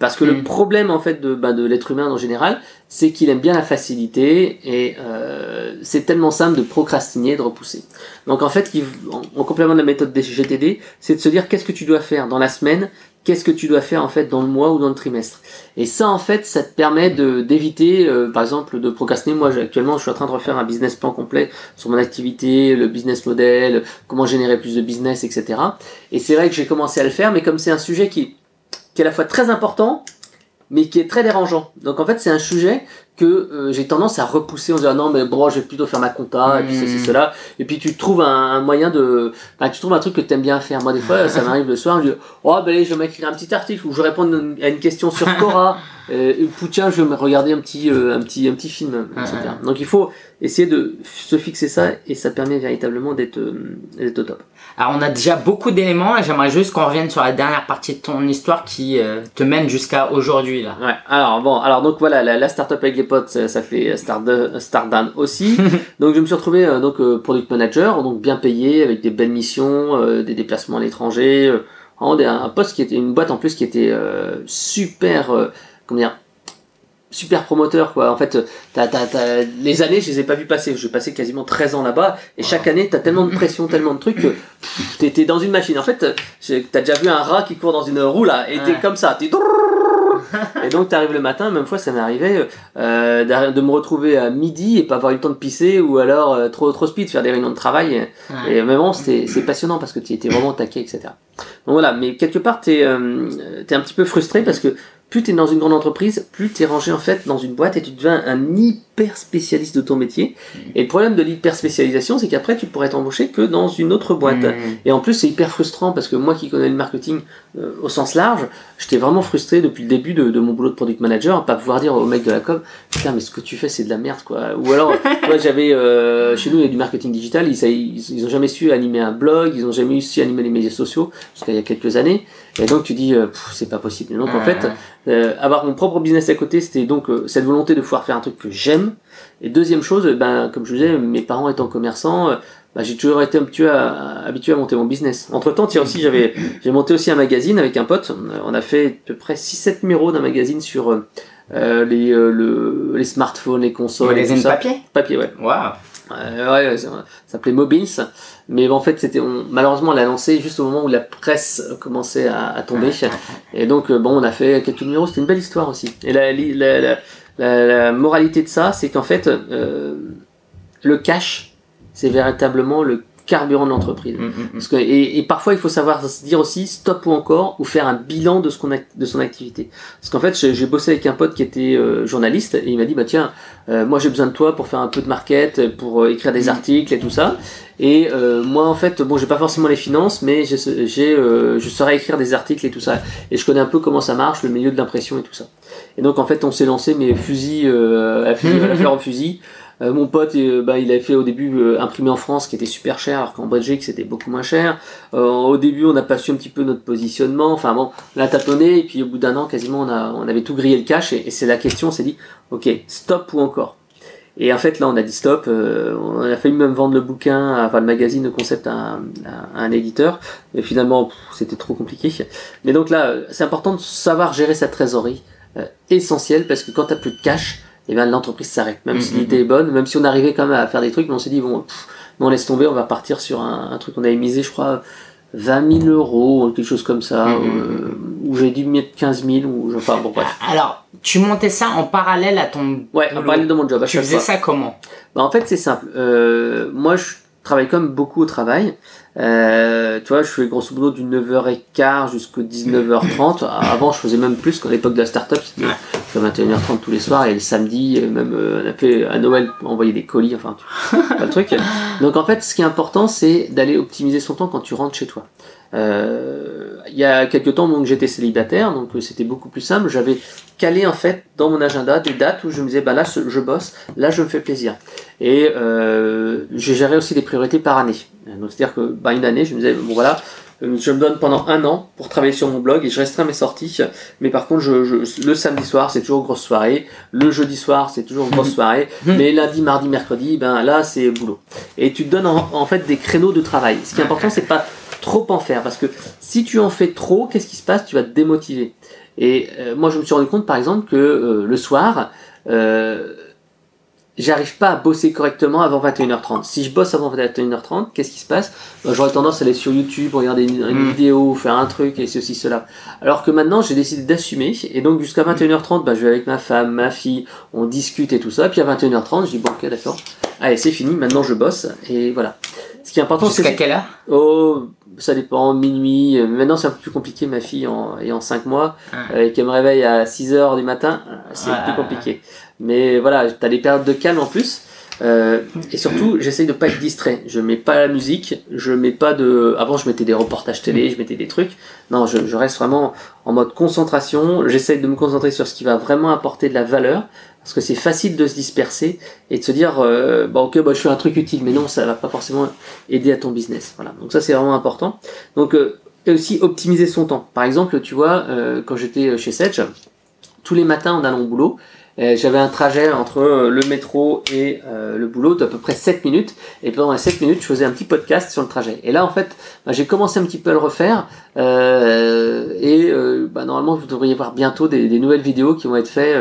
Parce que le mm. problème en fait de, bah, de l'être humain en général, c'est qu'il aime bien la facilité et euh, c'est tellement simple de procrastiner, de repousser. Donc en fait, en, en complément de la méthode des GTD, c'est de se dire qu'est-ce que tu dois faire dans la semaine qu'est-ce que tu dois faire en fait dans le mois ou dans le trimestre. Et ça en fait, ça te permet d'éviter, euh, par exemple, de procrastiner. Moi, actuellement, je suis en train de refaire un business plan complet sur mon activité, le business model, comment générer plus de business, etc. Et c'est vrai que j'ai commencé à le faire, mais comme c'est un sujet qui est à la fois très important, mais qui est très dérangeant. Donc en fait, c'est un sujet que euh, j'ai tendance à repousser en disant non mais bon je vais plutôt faire ma compta et puis ceci hmm. cela et puis tu trouves un, moyen de bah, tu trouves un truc que tu aimes bien faire moi des fois ça m'arrive le soir je dis oh ben je vais m'écrire un petit article ou je réponds à une question sur Cora euh, ou tiens je vais me regarder un petit euh, un petit un petit film etc. donc il faut essayer de se fixer ça et ça permet véritablement d'être euh, d'être au top alors on a déjà beaucoup d'éléments et j'aimerais juste qu'on revienne sur la dernière partie de ton histoire qui euh, te mène jusqu'à aujourd'hui là. Ouais. Alors bon, alors donc voilà, la, la startup avec les potes, ça, fait start, start down aussi. donc je me suis retrouvé euh, donc euh, product manager, donc bien payé avec des belles missions, des déplacements à l'étranger, un poste qui était une boîte en plus qui était super comment dire super promoteur quoi. En fait, les années, je les ai pas vu passer. J'ai passé quasiment 13 ans là-bas et chaque année, tu as tellement de pression, tellement de trucs que étais dans une machine. En fait, tu as déjà vu un rat qui court dans une roue là et t'es comme ça. et donc tu arrives le matin, même fois ça m'est arrivé euh, de me retrouver à midi et pas avoir eu le temps de pisser ou alors euh, trop trop speed faire des réunions de travail. Et bon, c'est passionnant parce que tu étais vraiment taqué, etc. Donc voilà, mais quelque part tu es, euh, es un petit peu frustré parce que plus tu es dans une grande entreprise, plus tu es rangé en fait dans une boîte et tu deviens un hyper spécialiste de ton métier. Et le problème de l'hyper spécialisation, c'est qu'après tu pourrais t'embaucher que dans une autre boîte. Mmh. Et en plus, c'est hyper frustrant parce que moi qui connais le marketing euh, au sens large, j'étais vraiment frustré depuis le début de, de, mon boulot de product manager, pas pouvoir dire au mec de la com, putain mais ce que tu fais c'est de la merde quoi. Ou alors, moi j'avais euh, chez nous il y a du marketing digital, ils, ils, ils, ont jamais su animer un blog, ils ont jamais su animer les médias sociaux jusqu'à il y a quelques années. Et donc tu dis euh, c'est pas possible. Et donc en fait, euh, avoir mon propre business à côté, c'était donc euh, cette volonté de pouvoir faire un truc que j'aime. Et deuxième chose, ben comme je vous disais, mes parents étant commerçants, bah, j'ai toujours été habitué à, habitué à monter mon business. Entre temps, tiens aussi, j'avais, j'ai monté aussi un magazine avec un pote. On a fait à peu près 6-7 numéros d'un magazine sur euh, les, le, les smartphones, les consoles. les et papier? Papier, ouais. Waouh. Euh, ouais, ça, s'appelait Mobins. Mais en fait, c'était malheureusement, on l'a lancé juste au moment où la presse commençait à, à tomber. Et donc, bon, on a fait quelques numéros. C'était une belle histoire aussi. Et la, la, la, la moralité de ça, c'est qu'en fait, euh, le cash, c'est véritablement le carburant de l'entreprise. Mm, mm, mm. Parce que, et, et parfois, il faut savoir se dire aussi stop ou encore, ou faire un bilan de, ce qu'on a, de son activité. Parce qu'en fait, j'ai bossé avec un pote qui était euh, journaliste, et il m'a dit, bah tiens, euh, moi j'ai besoin de toi pour faire un peu de market, pour euh, écrire des articles et tout ça. Et euh, moi, en fait, bon, j'ai pas forcément les finances, mais j'ai, euh, je saurais écrire des articles et tout ça. Et je connais un peu comment ça marche, le milieu de l'impression et tout ça. Et donc, en fait, on s'est lancé, mais fusil, euh, à, fusil à faire en fusil. Euh, mon pote, euh, bah, il avait fait au début euh, imprimer en France, qui était super cher, alors qu'en Belgique c'était beaucoup moins cher. Euh, au début, on n'a pas su un petit peu notre positionnement. Enfin bon, on a tâtonné, et puis au bout d'un an, quasiment, on, a, avait tout grillé le cash. Et, c'est la question, on s'est dit, ok, stop ou encore? Et en fait, là, on a dit stop. on a failli même vendre le bouquin, enfin le magazine, le concept à un, éditeur. Mais finalement, c'était trop compliqué. Mais donc là, c'est important de savoir gérer sa trésorerie, euh, essentiel, parce que quand t'as plus de cash, et ben l'entreprise s'arrête. Même si Mhm. l'idée est bonne, même si on arrivait quand même à faire des trucs, mais on s'est dit bon, pff, non laisse tomber, on va partir sur un, un truc qu'on avait misé, je crois. 20 000 euros, quelque chose comme ça, euh, où j'ai dû mettre 15 000, ou enfin bon bref. Alors, tu montais ça en parallèle à ton Ouais, on boulot. parlait de mon job. à Tu faisais fois. ça comment? Bah, en fait, c'est simple. Euh, moi, je travaille comme beaucoup au travail. Euh, tu vois, je fais grosso modo du 9h15 jusqu'au 19h30. Avant, je faisais même plus qu'à l'époque de la start-up. Jusqu'à 21h30 tous les soirs et le samedi, euh, même on a fait à Noël envoyer des colis, enfin, tu pas le truc. Donc, en fait, ce qui est important, c'est d'aller optimiser son temps quand tu rentres chez toi. Euh, il y a quelques temps, donc j'étais célibataire, donc euh, c'était beaucoup plus simple. J'avais calé en fait dans mon agenda des dates où je me disais, bah là, je bosse, là, je me fais plaisir. Et euh, j'ai géré aussi des priorités par année. Donc c'est-à-dire que bah, une année, je me disais bon voilà, je me donne pendant un an pour travailler sur mon blog et je restreins mes sorties. Mais par contre, je, je- le samedi soir, c'est toujours grosse soirée. Le jeudi soir, c'est toujours grosse soirée. mais lundi, mardi, mercredi, ben là, c'est boulot. Et tu te donnes en, en fait des créneaux de travail. Ce qui est important, c'est pas trop en faire parce que si tu en fais trop, qu'est-ce qui se passe? Tu vas te démotiver. Et euh, moi, je me suis rendu compte, par exemple, que euh, le soir, euh, j'arrive pas à bosser correctement avant 21h30. Si je bosse avant 21h30, qu'est-ce qui se passe? Ben, J'aurais tendance à aller sur YouTube, regarder une, une Mm. vidéo, faire un truc et ceci, cela. Alors que maintenant, j'ai décidé d'assumer et donc jusqu'à 21h30, ben, je vais avec ma femme, ma fille, on discute et tout ça. Puis à 21h30, je dis bon, ok, d'accord. Allez, c'est fini, maintenant je bosse et voilà. Ce qui est important, c'est Jusqu'à quelle heure? Oh, ça dépend, minuit. Euh, Maintenant, c'est un peu plus compliqué. Ma fille en, ayant 5 mois Ah. euh, et qu'elle me réveille à 6 heures du matin, euh, c'est Ah. plus compliqué. Mais voilà, t'as des périodes de calme en plus. Euh, et surtout, j'essaye de pas être distrait. Je mets pas la musique, je mets pas de. Avant, je mettais des reportages télé, je mettais des trucs. Non, je, je reste vraiment en mode concentration. J'essaye de me concentrer sur ce qui va vraiment apporter de la valeur, parce que c'est facile de se disperser et de se dire, euh, bon, ok, bah, je fais un truc utile, mais non, ça va pas forcément aider à ton business. Voilà. Donc ça, c'est vraiment important. Donc, euh, et aussi optimiser son temps. Par exemple, tu vois, euh, quand j'étais chez Sedge, tous les matins en allant au boulot, j'avais un trajet entre euh, le métro et euh, le boulot d'à peu près 7 minutes. Et pendant les 7 minutes, je faisais un petit podcast sur le trajet. Et là, en fait, bah, j'ai commencé un petit peu à le refaire. Euh, et euh, bah, normalement, vous devriez voir bientôt des, nouvelles vidéos qui vont être faites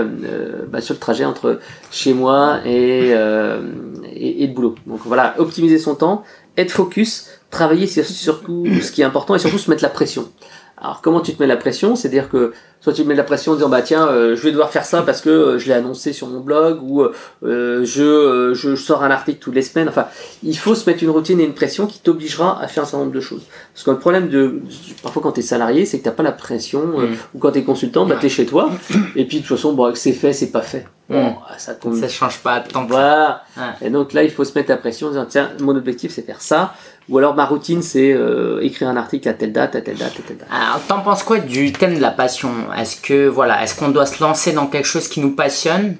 bah, sur le trajet entre chez moi et, et, et le boulot. Donc voilà, optimiser son temps, être focus, travailler sur surtout ce qui est important et surtout se mettre la pression. Alors comment tu te mets la pression? C'est-à-dire que soit tu te mets la pression en disant bah tiens euh, je vais devoir faire ça parce que euh, je l'ai annoncé sur mon blog ou euh, je, euh, je sors un article toutes les semaines. Enfin il faut se mettre une routine et une pression qui t'obligera à faire un certain nombre de choses. Parce que le problème de parfois quand tu es salarié c'est que t'as pas la pression euh, Mm. ou quand tu es consultant bah t'es chez toi et puis de toute façon bon que c'est fait c'est pas fait. Bon Mm. ça tombe. Ça change pas tant. Voilà. Ouais. Et donc là, il faut se mettre la pression en disant tiens, mon objectif c'est faire ça. Ou alors ma routine c'est euh, écrire un article à telle date, à telle date, à telle date. Alors, t'en penses quoi du thème de la passion? Est-ce que voilà, est-ce qu'on doit se lancer dans quelque chose qui nous passionne?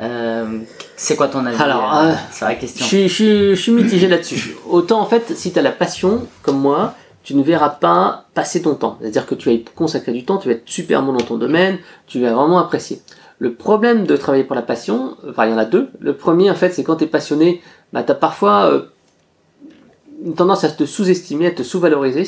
Euh, C'est quoi ton avis Alors, euh, euh, c'est la Je question. je suis, je suis mitigé là-dessus. Autant en fait, si tu as la passion comme moi, tu ne verras pas passer ton temps. C'est-à-dire que tu vas y consacrer du temps, tu vas être super bon dans ton domaine, tu vas vraiment apprécier. Le problème de travailler pour la passion, enfin il y en a deux. Le premier en fait, c'est quand tu es passionné, bah, tu as parfois euh, une tendance à te sous-estimer, à te sous-valoriser,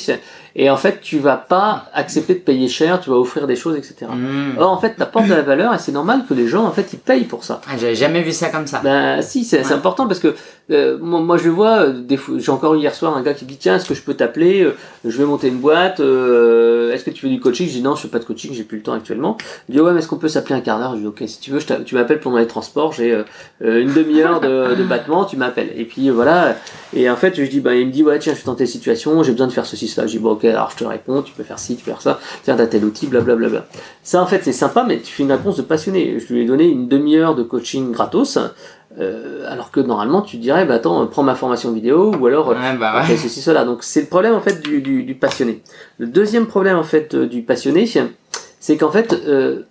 et en fait tu vas pas accepter de payer cher, tu vas offrir des choses, etc. Hmm. Or en fait, tu apportes de la valeur et c'est normal que les gens en fait ils payent pour ça. Ah, J'avais jamais vu ça comme ça. Ben si, c'est Ouais. important parce que euh, moi, moi, je vois, euh, des fois- j'ai encore eu hier soir un gars qui dit tiens est-ce que je peux t'appeler Euh, Je vais monter une boîte. euh, est-ce que tu fais du coaching? Je dis non, je fais pas de coaching, j'ai plus le temps actuellement. Il dit ouais mais est-ce qu'on peut s'appeler un quart d'heure? Je dis ok si tu veux, je tu m'appelles pendant les transports, j'ai euh, euh, une demi-heure de, de battement, tu m'appelles. Et puis voilà. Et en fait je dis ben il me dit ouais tiens je suis dans telle situation, j'ai besoin de faire ceci cela. Je dis bon ok alors je te réponds, tu peux faire ci, tu peux faire ça. Tiens t'as tel outil, blablabla. Bla, bla. Ça en fait c'est sympa, mais tu fais une réponse de passionné. Je lui ai donné une demi-heure de coaching gratos. Euh, alors que normalement tu dirais bah attends prends ma formation vidéo ou alors ouais, bah ouais. ceci cela donc c'est le problème en fait du, du, du, passionné le deuxième problème en fait du passionné c'est qu'en fait euh,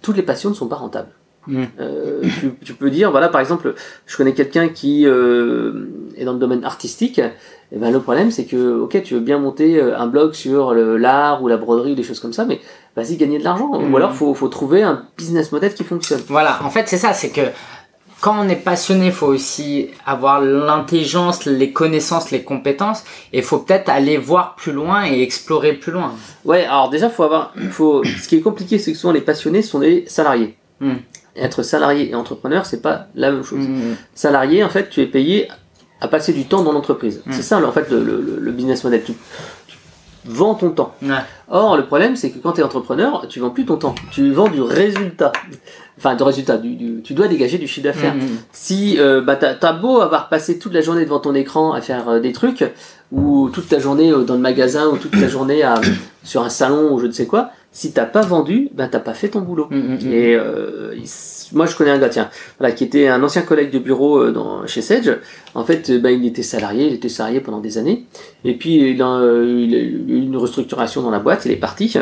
toutes les passions ne sont pas rentables Mm. euh, tu, tu, peux dire voilà par exemple je connais quelqu'un qui euh, est dans le domaine artistique et ben le problème c'est que ok tu veux bien monter un blog sur l'art ou la broderie ou des choses comme ça mais vas-y gagner de l'argent ou alors faut faut trouver un business model qui fonctionne voilà en fait c'est ça c'est que quand on est passionné, il faut aussi avoir l'intelligence, les connaissances, les compétences, et il faut peut-être aller voir plus loin et explorer plus loin. Ouais, alors déjà, faut avoir, faut. Ce qui est compliqué, c'est que souvent les passionnés sont des salariés. Mm. Être salarié et entrepreneur, c'est pas la même chose. Mm. Salarié, en fait, tu es payé à passer du temps dans l'entreprise. Mm. C'est ça, en fait, le, le, le business model. Tu, tu vends ton temps. Ouais. Or, le problème, c'est que quand tu es entrepreneur, tu vends plus ton temps. Tu vends du résultat. Enfin, du résultat. Du, du, tu dois dégager du chiffre d'affaires. Mm. Si euh, bah, t'as as beau avoir passé toute la journée devant ton écran à faire euh, des trucs, ou toute ta journée euh, dans le magasin, ou toute ta journée à, sur un salon, ou je ne sais quoi, si t'as pas vendu, ben t'as pas fait ton boulot. Mm. Et euh, il, moi, je connais un gars, tiens, voilà, qui était un ancien collègue de bureau euh, dans, chez Sage. En fait, ben, il était salarié, il était salarié pendant des années. Et puis, il a, il a eu une restructuration dans la boîte, il est parti.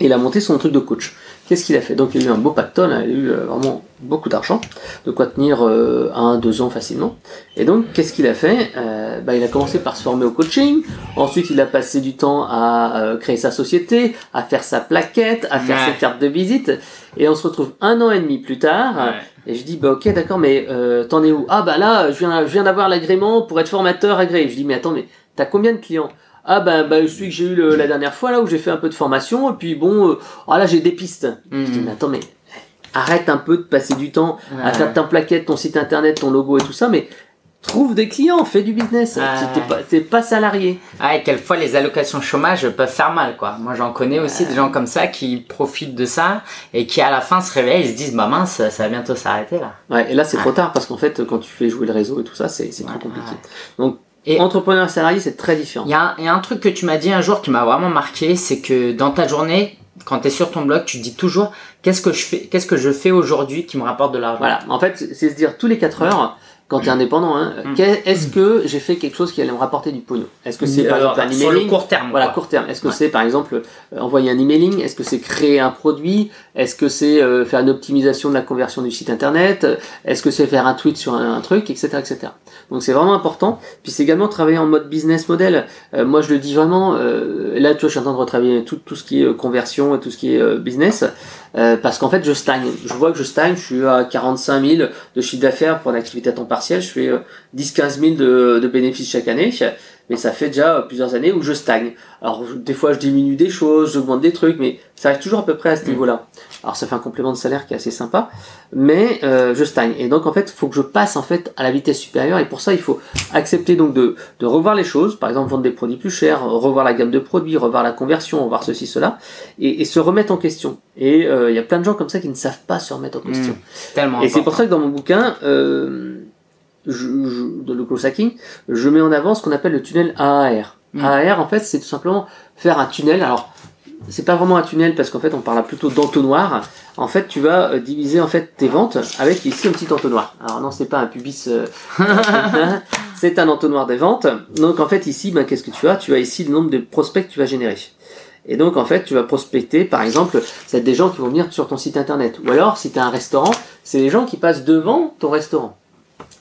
Et il a monté son truc de coach. Qu'est-ce qu'il a fait Donc il a eu un beau pactole, hein, il a eu euh, vraiment beaucoup d'argent, de quoi tenir euh, un, deux ans facilement. Et donc qu'est-ce qu'il a fait euh, bah, Il a commencé par se former au coaching, ensuite il a passé du temps à euh, créer sa société, à faire sa plaquette, à faire Ouais. ses cartes de visite, et on se retrouve un an et demi plus tard, Ouais. et je dis bah ok d'accord mais euh, t'en es où? Ah bah là je viens, je viens d'avoir l'agrément pour être formateur agréé. Je dis mais attends mais t'as combien de clients? Ah ben bah, celui que j'ai eu le- la dernière fois là où j'ai fait un peu de formation et puis bon euh, ah là j'ai des pistes. Mm. Je dis mais attends mais arrête un peu de passer du temps à faire ta plaquette, ton site internet, ton logo et tout ça mais trouve des clients, fais du business. T'es pas, t'es pas salarié. Ah, et quelquefois les allocations chômage peuvent faire mal, quoi. Moi, j'en connais aussi des gens comme ça qui profitent de ça et qui à la fin se réveillent et se disent, bah mince, ça va bientôt s'arrêter là. Ouais, et là c'est trop tard parce qu'en fait quand tu fais jouer le réseau et tout ça c'est c'est trop compliqué. ouais. Donc Et- entrepreneur salarié c'est très différent. Il y, a un- il y a un truc que tu m'as dit un jour qui m'a vraiment marqué, c'est que dans ta journée, quand tu es sur ton blog, tu te dis toujours, qu'est-ce que je fais, qu'est-ce que je fais aujourd'hui qui me rapporte de l'argent? Voilà, en fait, c'est se dire tous les 4 heures, quand tu es indépendant, hein, Mm. est-ce que j'ai fait quelque chose qui allait me rapporter du pognon? Est-ce que c'est par Alors, exemple un sur le court terme. Voilà, quoi. court terme. Est-ce que Ouais. c'est par exemple euh, envoyer un emailing? Est-ce que c'est créer un produit? Est-ce que c'est euh, faire une optimisation de la conversion du site internet? Est-ce que c'est faire un tweet sur un, un truc, etc., etc. Donc c'est vraiment important. Puis c'est également travailler en mode business model. Euh, moi je le dis vraiment. euh, là, tu vois, je suis en train de retravailler tout, tout ce qui est euh, conversion et tout ce qui est euh, business. Euh, parce qu'en fait, je stagne. Je vois que je stagne. Je suis à 45 000 de chiffre d'affaires pour l'activité à temps partiel. Je fais euh, 10-15 000 de, de bénéfices chaque année. Mais ça fait déjà euh, plusieurs années où je stagne. Alors, des fois, je diminue des choses, j'augmente des trucs, mais ça reste toujours à peu près à ce Mm. niveau-là. Alors, ça fait un complément de salaire qui est assez sympa, mais euh, je stagne. Et donc, en fait, il faut que je passe en fait à la vitesse supérieure. Et pour ça, il faut accepter donc de, de revoir les choses. Par exemple, vendre des produits plus chers, revoir la gamme de produits, revoir la conversion, revoir ceci, cela, et, et se remettre en question. Et euh, il y a plein de gens comme ça qui ne savent pas se remettre en question. Mm. C'est tellement Et c'est pour ça que dans mon bouquin, euh, je, je, dans le close hacking, je mets en avant ce qu'on appelle le tunnel AAR. Mm. AAR, en fait, c'est tout simplement faire un tunnel. Alors, c'est pas vraiment un tunnel parce qu'en fait, on parle plutôt d'entonnoir. En fait, tu vas euh, diviser en fait tes ventes avec ici un petit entonnoir. Alors non, c'est pas un pubis. euh, c'est un entonnoir des ventes. Donc en fait, ici, ben, qu'est-ce que tu as? Tu as ici le nombre de prospects que tu vas générer. Et donc en fait, tu vas prospecter, par exemple, c'est des gens qui vont venir sur ton site internet. Ou alors, si tu as un restaurant, c'est les gens qui passent devant ton restaurant.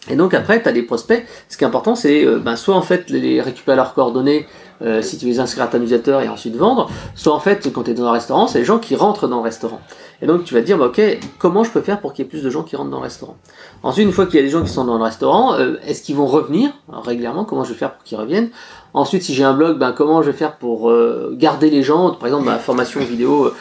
Et donc après, tu as des prospects. Ce qui est important, c'est euh, ben, soit en fait les récupérer leurs coordonnées euh, si tu les inscris à ta newsletter et ensuite vendre, soit en fait quand tu es dans un restaurant, c'est les gens qui rentrent dans le restaurant. Et donc tu vas te dire, bah, ok, comment je peux faire pour qu'il y ait plus de gens qui rentrent dans le restaurant? Ensuite, une fois qu'il y a des gens qui sont dans le restaurant, euh, est-ce qu'ils vont revenir? Régulièrement Comment je vais faire pour qu'ils reviennent? Ensuite, si j'ai un blog, ben, comment je vais faire pour euh, garder les gens? Par exemple, ma formation vidéo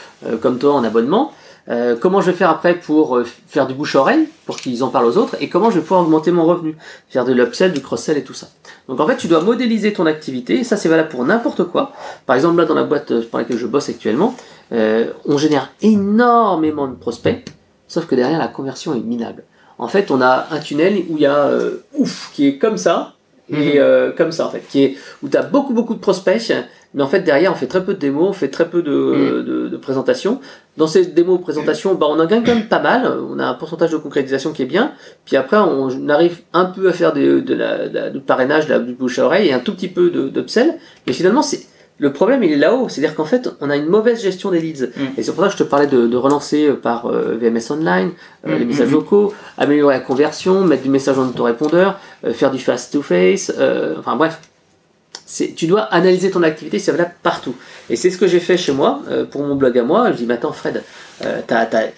comme toi en abonnement. Euh, comment je vais faire après pour euh, faire du bouche-oreille, pour qu'ils en parlent aux autres, et comment je vais pouvoir augmenter mon revenu, faire de l'upsell, du cross-sell et tout ça. Donc en fait, tu dois modéliser ton activité, et ça c'est valable pour n'importe quoi. Par exemple, là dans la boîte euh, par laquelle je bosse actuellement, euh, on génère énormément de prospects, sauf que derrière la conversion est minable. En fait, on a un tunnel où il y a euh, ouf qui est comme ça, et euh, comme ça en fait, qui est où tu as beaucoup beaucoup de prospects, mais en fait derrière on fait très peu de démos, on fait très peu de, Mm. de, de présentations. Dans ces démos présentations, bah, on en gagne quand même pas mal, on a un pourcentage de concrétisation qui est bien, puis après on arrive un peu à faire des- de la, de la- du parrainage, de la- du bouche à oreille et un tout petit peu de- d'upsell, mais finalement c'est le problème il est là-haut, c'est-à-dire qu'en fait on a une mauvaise gestion des leads. Mm. Et c'est pour ça que je te parlais de, de relancer par euh, VMS Online, euh, Mm, les messages mm. vocaux, améliorer la conversion, mettre du message en autorépondeur, euh, faire du face-to-face, euh, enfin bref. C'est- Tu dois analyser ton activité, c'est valable partout. Et c'est ce que j'ai fait chez moi, euh, pour mon blog à moi. Je dis, mais attends Fred, euh, t'as as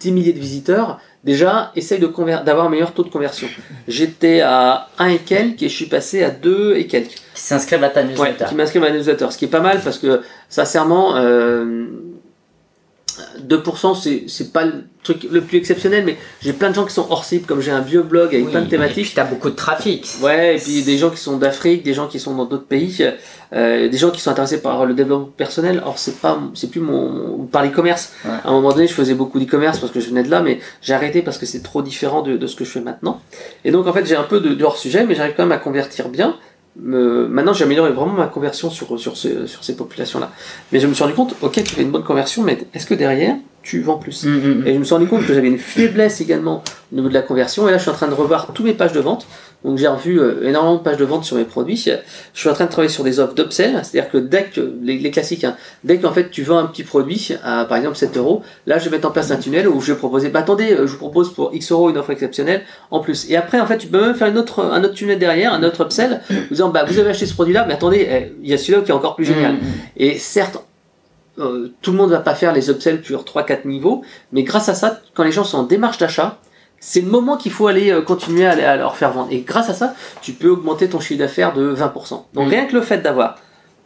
10 milliers de visiteurs, déjà, essaye d'avoir un meilleur taux de conversion. J'étais à 1 et quelques et je suis passé à 2 et quelques. Qui s'inscrivent à ta Ouais, newsletter. qui m'inscrivent à ma newsletter, ce qui est pas mal parce que sincèrement, euh, 2% c'est c'est pas le truc le plus exceptionnel, mais j'ai plein de gens qui sont hors cible, comme j'ai un vieux blog avec Oui, plein de thématiques. t'as beaucoup de trafic. Ouais, et puis des gens qui sont d'Afrique, des gens qui sont dans d'autres pays, euh, des gens qui sont intéressés par le développement personnel. Or c'est pas, c'est plus mon, par l'e-commerce. Ouais. À un moment donné, je faisais beaucoup d'e-commerce parce que je venais de là, mais j'ai arrêté parce que c'est trop différent de, de ce que je fais maintenant. Et donc en fait, j'ai un peu de, de hors sujet, mais j'arrive quand même à convertir bien. Me- maintenant, j'ai amélioré vraiment ma conversion sur, sur, sur ces populations-là. Mais je me suis rendu compte, ok, tu fais une bonne conversion, mais est-ce que derrière, tu vends plus Mm, mm, mm. et je me suis rendu compte que j'avais une faiblesse également au niveau de la conversion. Et là, je suis en train de revoir tous mes pages de vente. Donc, j'ai revu euh, énormément de pages de vente sur mes produits. Je suis en train de travailler sur des offres d'upsell. C'est-à-dire que dès que, les, les classiques, hein, dès qu'en fait tu vends un petit produit à par exemple 7 euros, là, je vais mettre en place un tunnel où je vais proposer, bah attendez, euh, je vous propose pour X euros une offre exceptionnelle en plus. Et après, en fait, tu peux même faire une autre, un autre tunnel derrière, un autre upsell, en disant, bah vous avez acheté ce produit-là, mais attendez, eh, il y a celui-là qui est encore plus génial. Et certes, euh, tout le monde va pas faire les upsells sur 3-4 niveaux, mais grâce à ça, quand les gens sont en démarche d'achat, c'est le moment qu'il faut aller euh, continuer à, à leur faire vendre. Et grâce à ça, tu peux augmenter ton chiffre d'affaires de 20%. Donc Mm. rien que le fait d'avoir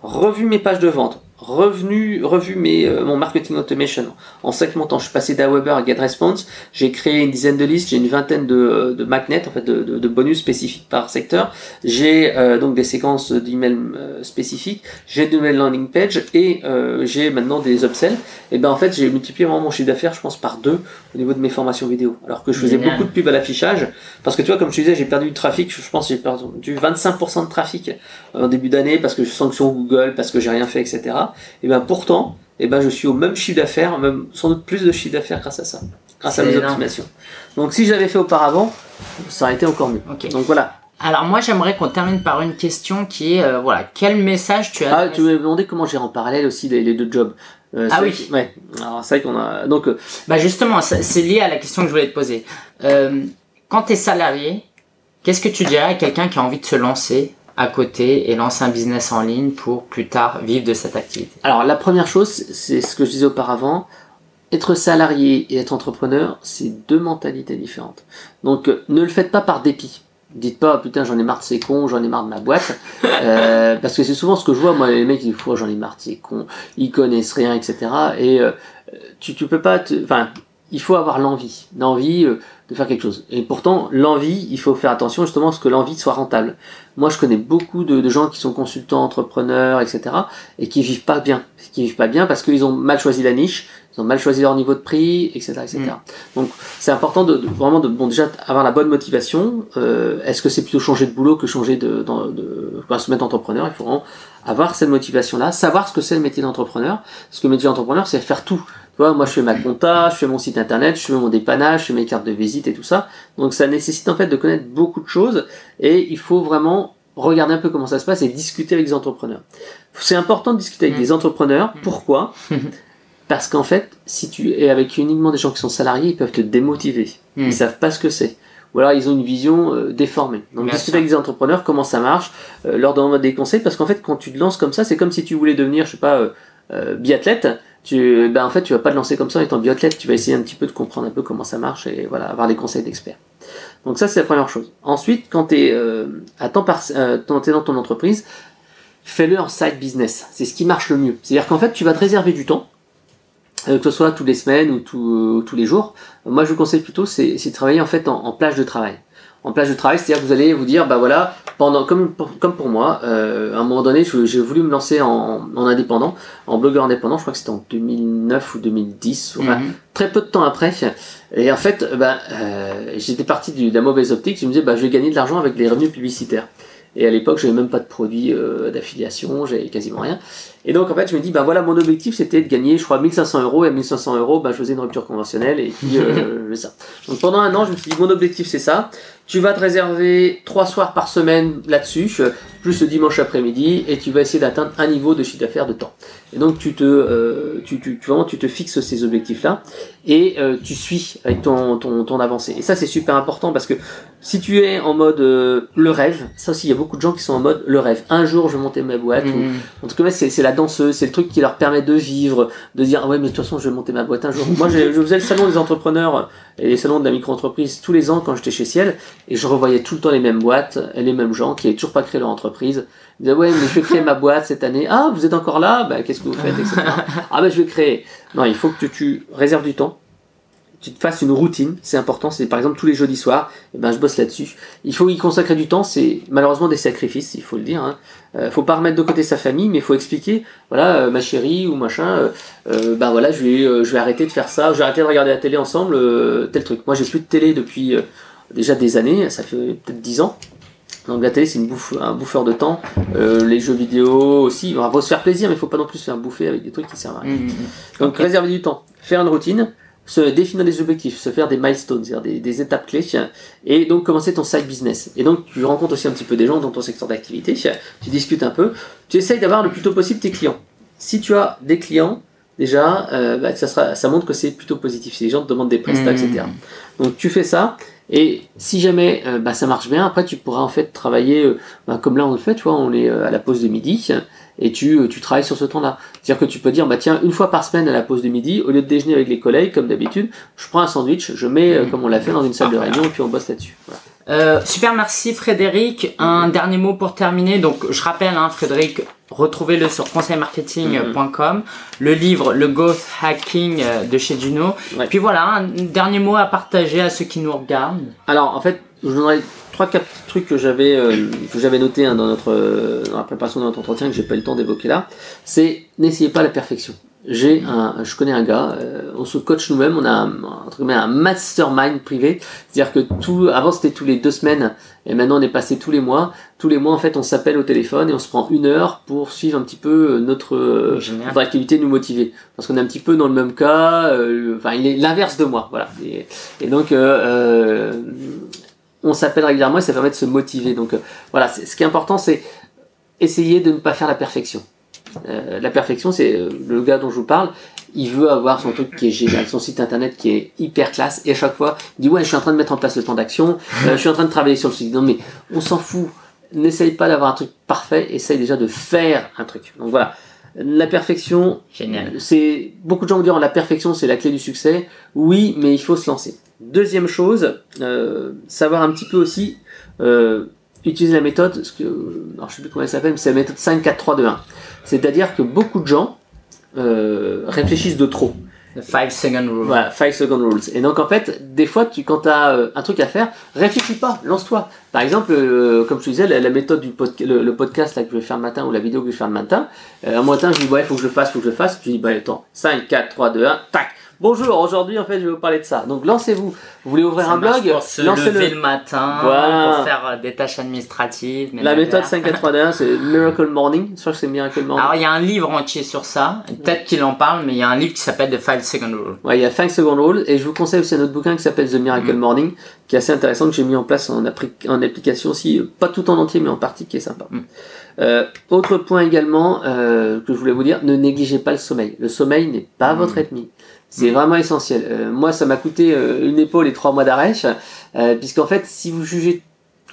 revu mes pages de vente, revenu, revu mes, euh, mon marketing automation en segmentant, je suis passé d'Aweber à GetResponse, j'ai créé une dizaine de listes, j'ai une vingtaine de, de magnets, en fait, de, de- de bonus spécifiques par secteur, j'ai euh, donc des séquences d'emails euh, spécifiques, j'ai de nouvelles landing pages et euh, j'ai maintenant des upsells. Et ben en fait, j'ai multiplié vraiment mon chiffre d'affaires, je pense, par deux au niveau de mes formations vidéo. Alors que je faisais Génial. beaucoup de pubs à l'affichage, parce que tu vois, comme je te disais, j'ai perdu du trafic, je pense que j'ai perdu 25% de trafic euh, en début d'année parce que je sanction Google, parce que j'ai rien fait, etc. Et ben pourtant, et ben je suis au même chiffre d'affaires, même sans doute plus de chiffre d'affaires grâce à ça, grâce à mes énorme. optimations. Donc si j'avais fait auparavant, ça aurait été encore mieux. Donc voilà. Alors moi j'aimerais qu'on termine par une question qui est euh, voilà quel message tu as Ah, tu m'avais demandé comment j'ai en parallèle aussi les, les deux jobs. Euh, Ah oui. Ouais. Alors c'est vrai qu'on a. Donc euh, Bah justement c'est lié à la question que je voulais te poser. Quand tu es salarié, qu'est-ce que tu dirais à quelqu'un qui a envie de se lancer à côté et lancer un business en ligne pour plus tard vivre de cette activité Alors la première chose, c'est ce que je disais auparavant. Être salarié et être entrepreneur, c'est deux mentalités différentes. Donc euh, ne le faites pas par dépit. Dites pas putain j'en ai marre de ces cons, j'en ai marre de ma boîte. Euh, parce que c'est souvent ce que je vois moi les mecs ils disent j'en ai marre de ces cons, ils connaissent rien etc. Et euh, tu tu peux pas te, enfin il faut avoir l'envie, l'envie euh, de faire quelque chose. Et pourtant l'envie il faut faire attention justement à ce que l'envie soit rentable. Moi je connais beaucoup de, de gens qui sont consultants, entrepreneurs etc et qui vivent pas bien. Qui vivent pas bien parce qu'ils ont mal choisi la niche, ils ont mal choisi leur niveau de prix, etc. etc. Mm. Donc c'est important de, de- vraiment de bon déjà avoir la bonne motivation. Euh, Est-ce que c'est plutôt changer de boulot que changer de, de, enfin, se mettre entrepreneur? Il faut vraiment avoir cette motivation-là, savoir ce que c'est le métier d'entrepreneur. Parce que le métier d'entrepreneur, c'est faire tout. Tu vois, moi je fais ma compta, je fais mon site internet, je fais mon dépannage, je fais mes cartes de visite et tout ça. Donc ça nécessite en fait de connaître beaucoup de choses et il faut vraiment regarder un peu comment ça se passe et discuter avec des entrepreneurs. C'est important de discuter avec Mm. des entrepreneurs. Pourquoi? Parce qu'en fait, si tu es avec uniquement des gens qui sont salariés, ils peuvent te démotiver. Hmm. Ils savent pas ce que c'est. Ou alors ils ont une vision euh, déformée. Donc discuter avec des entrepreneurs, comment ça marche, euh, leur demander des conseils, parce qu'en fait quand tu te lances comme ça, c'est comme si tu voulais devenir, je sais pas, euh, euh, biathlète. Tu, ben en fait tu vas pas te lancer comme ça en étant biathlète, tu vas essayer un petit peu de comprendre un peu comment ça marche et voilà avoir des conseils d'experts. Donc ça c'est la première chose. Ensuite quand tu es euh, à temps euh, dans ton entreprise, fais-le en side business. C'est ce qui marche le mieux. C'est-à-dire qu'en fait tu vas te réserver du temps euh, que ce soit toutes les semaines ou tous les jours. Moi, je vous conseille plutôt, c'est c'est de travailler en fait en, en plage de travail. En plage de travail, c'est-à-dire que vous allez vous dire, bah voilà, pendant comme pour, comme pour moi, euh, à un moment donné, je- j'ai voulu me lancer en, en indépendant, en blogueur indépendant. Je crois que c'était en 2009 ou 2010, enfin, Mhm. très peu de temps après. Et en fait, bah, euh, j'étais parti du- de la mauvaise optique. Je me disais, bah, je vais gagner de l'argent avec les revenus publicitaires. Et à l'époque, j'avais même pas de produit euh, d'affiliation, j'avais quasiment rien. Et donc, en fait, je me dis, ben voilà, mon objectif, c'était de gagner, je crois, 1500 euros. Et à 1500 euros, ben, je faisais une rupture conventionnelle. Et puis, euh, ça. Donc, pendant un an, je me suis dit, mon objectif, c'est ça. Tu vas te réserver trois soirs par semaine là-dessus, plus le dimanche après-midi, et tu vas essayer d'atteindre un niveau de chiffre d'affaires de temps. Et donc, tu te, euh, tu, tu, vraiment, tu te fixes ces objectifs-là, et euh, tu suis avec ton, ton, ton avancée. Et ça, c'est super important parce que si tu es en mode euh, le rêve, ça aussi, il y a beaucoup de gens qui sont en mode le rêve. Un jour, je vais monter ma boîte. Ou, Mhm. en tout cas, c'est la danseuse, c'est le truc qui leur permet de vivre, de dire, ah ouais, mais de toute façon, je vais monter ma boîte un jour. Moi, je, je faisais le salon des entrepreneurs et les salons de la micro-entreprise tous les ans quand j'étais chez Ciel, et je revoyais tout le temps les mêmes boîtes et les mêmes gens qui n'avaient toujours pas créé leur entreprise. Ouais, mais je vais créer ma boîte cette année. Ah, vous êtes encore là? Bah, qu'est-ce que vous faites, etc. ah, bah, je vais créer. Non, il faut que tu, tu réserves du temps tu te fasses une routine, c'est important, c'est par exemple tous les jeudis soirs, et ben je bosse là-dessus. Il faut y consacrer du temps, c'est malheureusement des sacrifices, il faut le dire. Hein. Euh, faut pas remettre de côté sa famille, mais il faut expliquer, voilà, euh, ma chérie ou machin, euh, euh, ben voilà, je vais, je vais arrêter de faire ça, je vais arrêter de regarder la télé ensemble, tel truc. Moi j'ai plus de télé depuis déjà des années, ça fait peut-être 10 ans. Donc la télé c'est une bouffe, un bouffeur de temps, Euh, les jeux vidéo aussi, on va se faire plaisir, mais il faut pas non plus se faire bouffer avec des trucs qui servent à rien. Mhm. Donc Ok. réserver du temps, faire une routine, se définir des objectifs, se faire des milestones, c'est-à-dire des, des étapes clés, et donc commencer ton side business. Et donc tu rencontres aussi un petit peu des gens dans ton secteur d'activité, tu discutes un peu, tu essayes d'avoir le plus tôt possible tes clients. Si tu as des clients, déjà, euh, bah, ça, sera, ça montre que c'est plutôt positif. Si les gens te demandent des prestats, etc. Donc tu fais ça, et si jamais euh, bah, ça marche bien, après tu pourras en fait travailler, euh, bah, comme là on le fait, tu vois, on est euh, à la pause de midi, et tu, tu travailles sur ce temps-là. C'est-à-dire que tu peux dire, bah tiens, une fois par semaine à la pause de midi, au lieu de déjeuner avec les collègues, comme d'habitude, je prends un sandwich, je mets, Mhm. comme on l'a fait, dans une salle de réunion, et puis on bosse là-dessus. Voilà. Euh, super, merci Frédéric. Un dernier mot pour terminer. Donc, je rappelle, hein, Frédéric, retrouvez-le sur conseilmarketing.com. Le livre, le Growth Hacking euh, de chez Juno. Ouais. Puis voilà, un dernier mot à partager à ceux qui nous regardent. Alors, en fait, je donnerai trois, quatre trucs que j'avais, euh, que j'avais noté hein, dans notre, euh, dans la préparation de notre entretien, que j'ai pas eu le temps d'évoquer là. C'est n'essayez pas la perfection. J'ai un, je connais un gars, euh, on se coach nous-mêmes, on a un, entre guillemets, un mastermind privé, c'est-à-dire que tout, avant c'était tous les deux semaines, et maintenant on est passé tous les mois. Tous les mois, en fait, on s'appelle au téléphone et on se prend une heure pour suivre un petit peu euh, notre, euh, notre activité, nous motiver, parce qu'on est un petit peu dans le même cas. euh, Enfin, il est l'inverse de moi, voilà. Et, et donc, euh, euh, on s'appelle régulièrement et ça permet de se motiver. Donc euh, voilà, ce qui est important, c'est essayer de ne pas faire la perfection. Euh, la perfection, c'est euh, le gars dont je vous parle. Il veut avoir son truc qui est génial, son site internet qui est hyper classe, et à chaque fois, il dit ouais, je suis en train de mettre en place le plan d'action, euh, je suis en train de travailler sur le site. Non mais on s'en fout. N'essaye pas d'avoir un truc parfait, essaye déjà de faire un truc. Donc voilà, la perfection, Génial. c'est beaucoup de gens vont dire la perfection c'est la clé du succès. Oui, mais il faut se lancer. Deuxième chose, euh, savoir un petit peu aussi euh, utiliser la méthode, ce que, alors je sais plus comment elle s'appelle, mais c'est la méthode 5, 4, 3, 2, 1. C'est-à-dire que beaucoup de gens euh, réfléchissent de trop. The 5 second rule. Voilà, 5 second rules. Et donc en fait, des fois, tu, quand tu as un truc à faire, réfléchis pas, lance-toi. Par exemple, euh, comme je te disais, la, la méthode du podca- le, le podcast là, que je vais faire le matin ou la vidéo que je vais faire le matin, euh, un matin, je dis, ouais, faut que je le fasse, faut que je le fasse. Tu dis, bah attends, 5, 4, 3, 2, 1, tac. Bonjour, aujourd'hui, en fait, je vais vous parler de ça. Donc lancez-vous. Vous voulez ouvrir Ça un blog pour se Lancez-le. lever le matin, Voilà. pour faire euh, des tâches administratives. La méthode 5, 4, 3, 2, 1, c'est Miracle Morning. Je crois que c'est Miracle Morning. Alors, il y a un livre entier sur ça. Peut-être qu'il en parle, mais il y a un livre qui s'appelle The 5 second rule. Ouais, il y a 5 Second Rule et je vous conseille aussi un autre bouquin qui s'appelle The Miracle Mm. Morning qui est assez intéressant que j'ai mis en place en, en application aussi, euh, pas tout en entier mais en partie qui est sympa. Mm. Euh, autre point également euh, que je voulais vous dire, ne négligez pas le sommeil. Le sommeil n'est pas Mm. votre ennemi. C'est Mm. vraiment essentiel. Euh, moi, ça m'a coûté euh, une épaule et trois mois d'arrêt, euh, puisqu'en fait, si vous jugez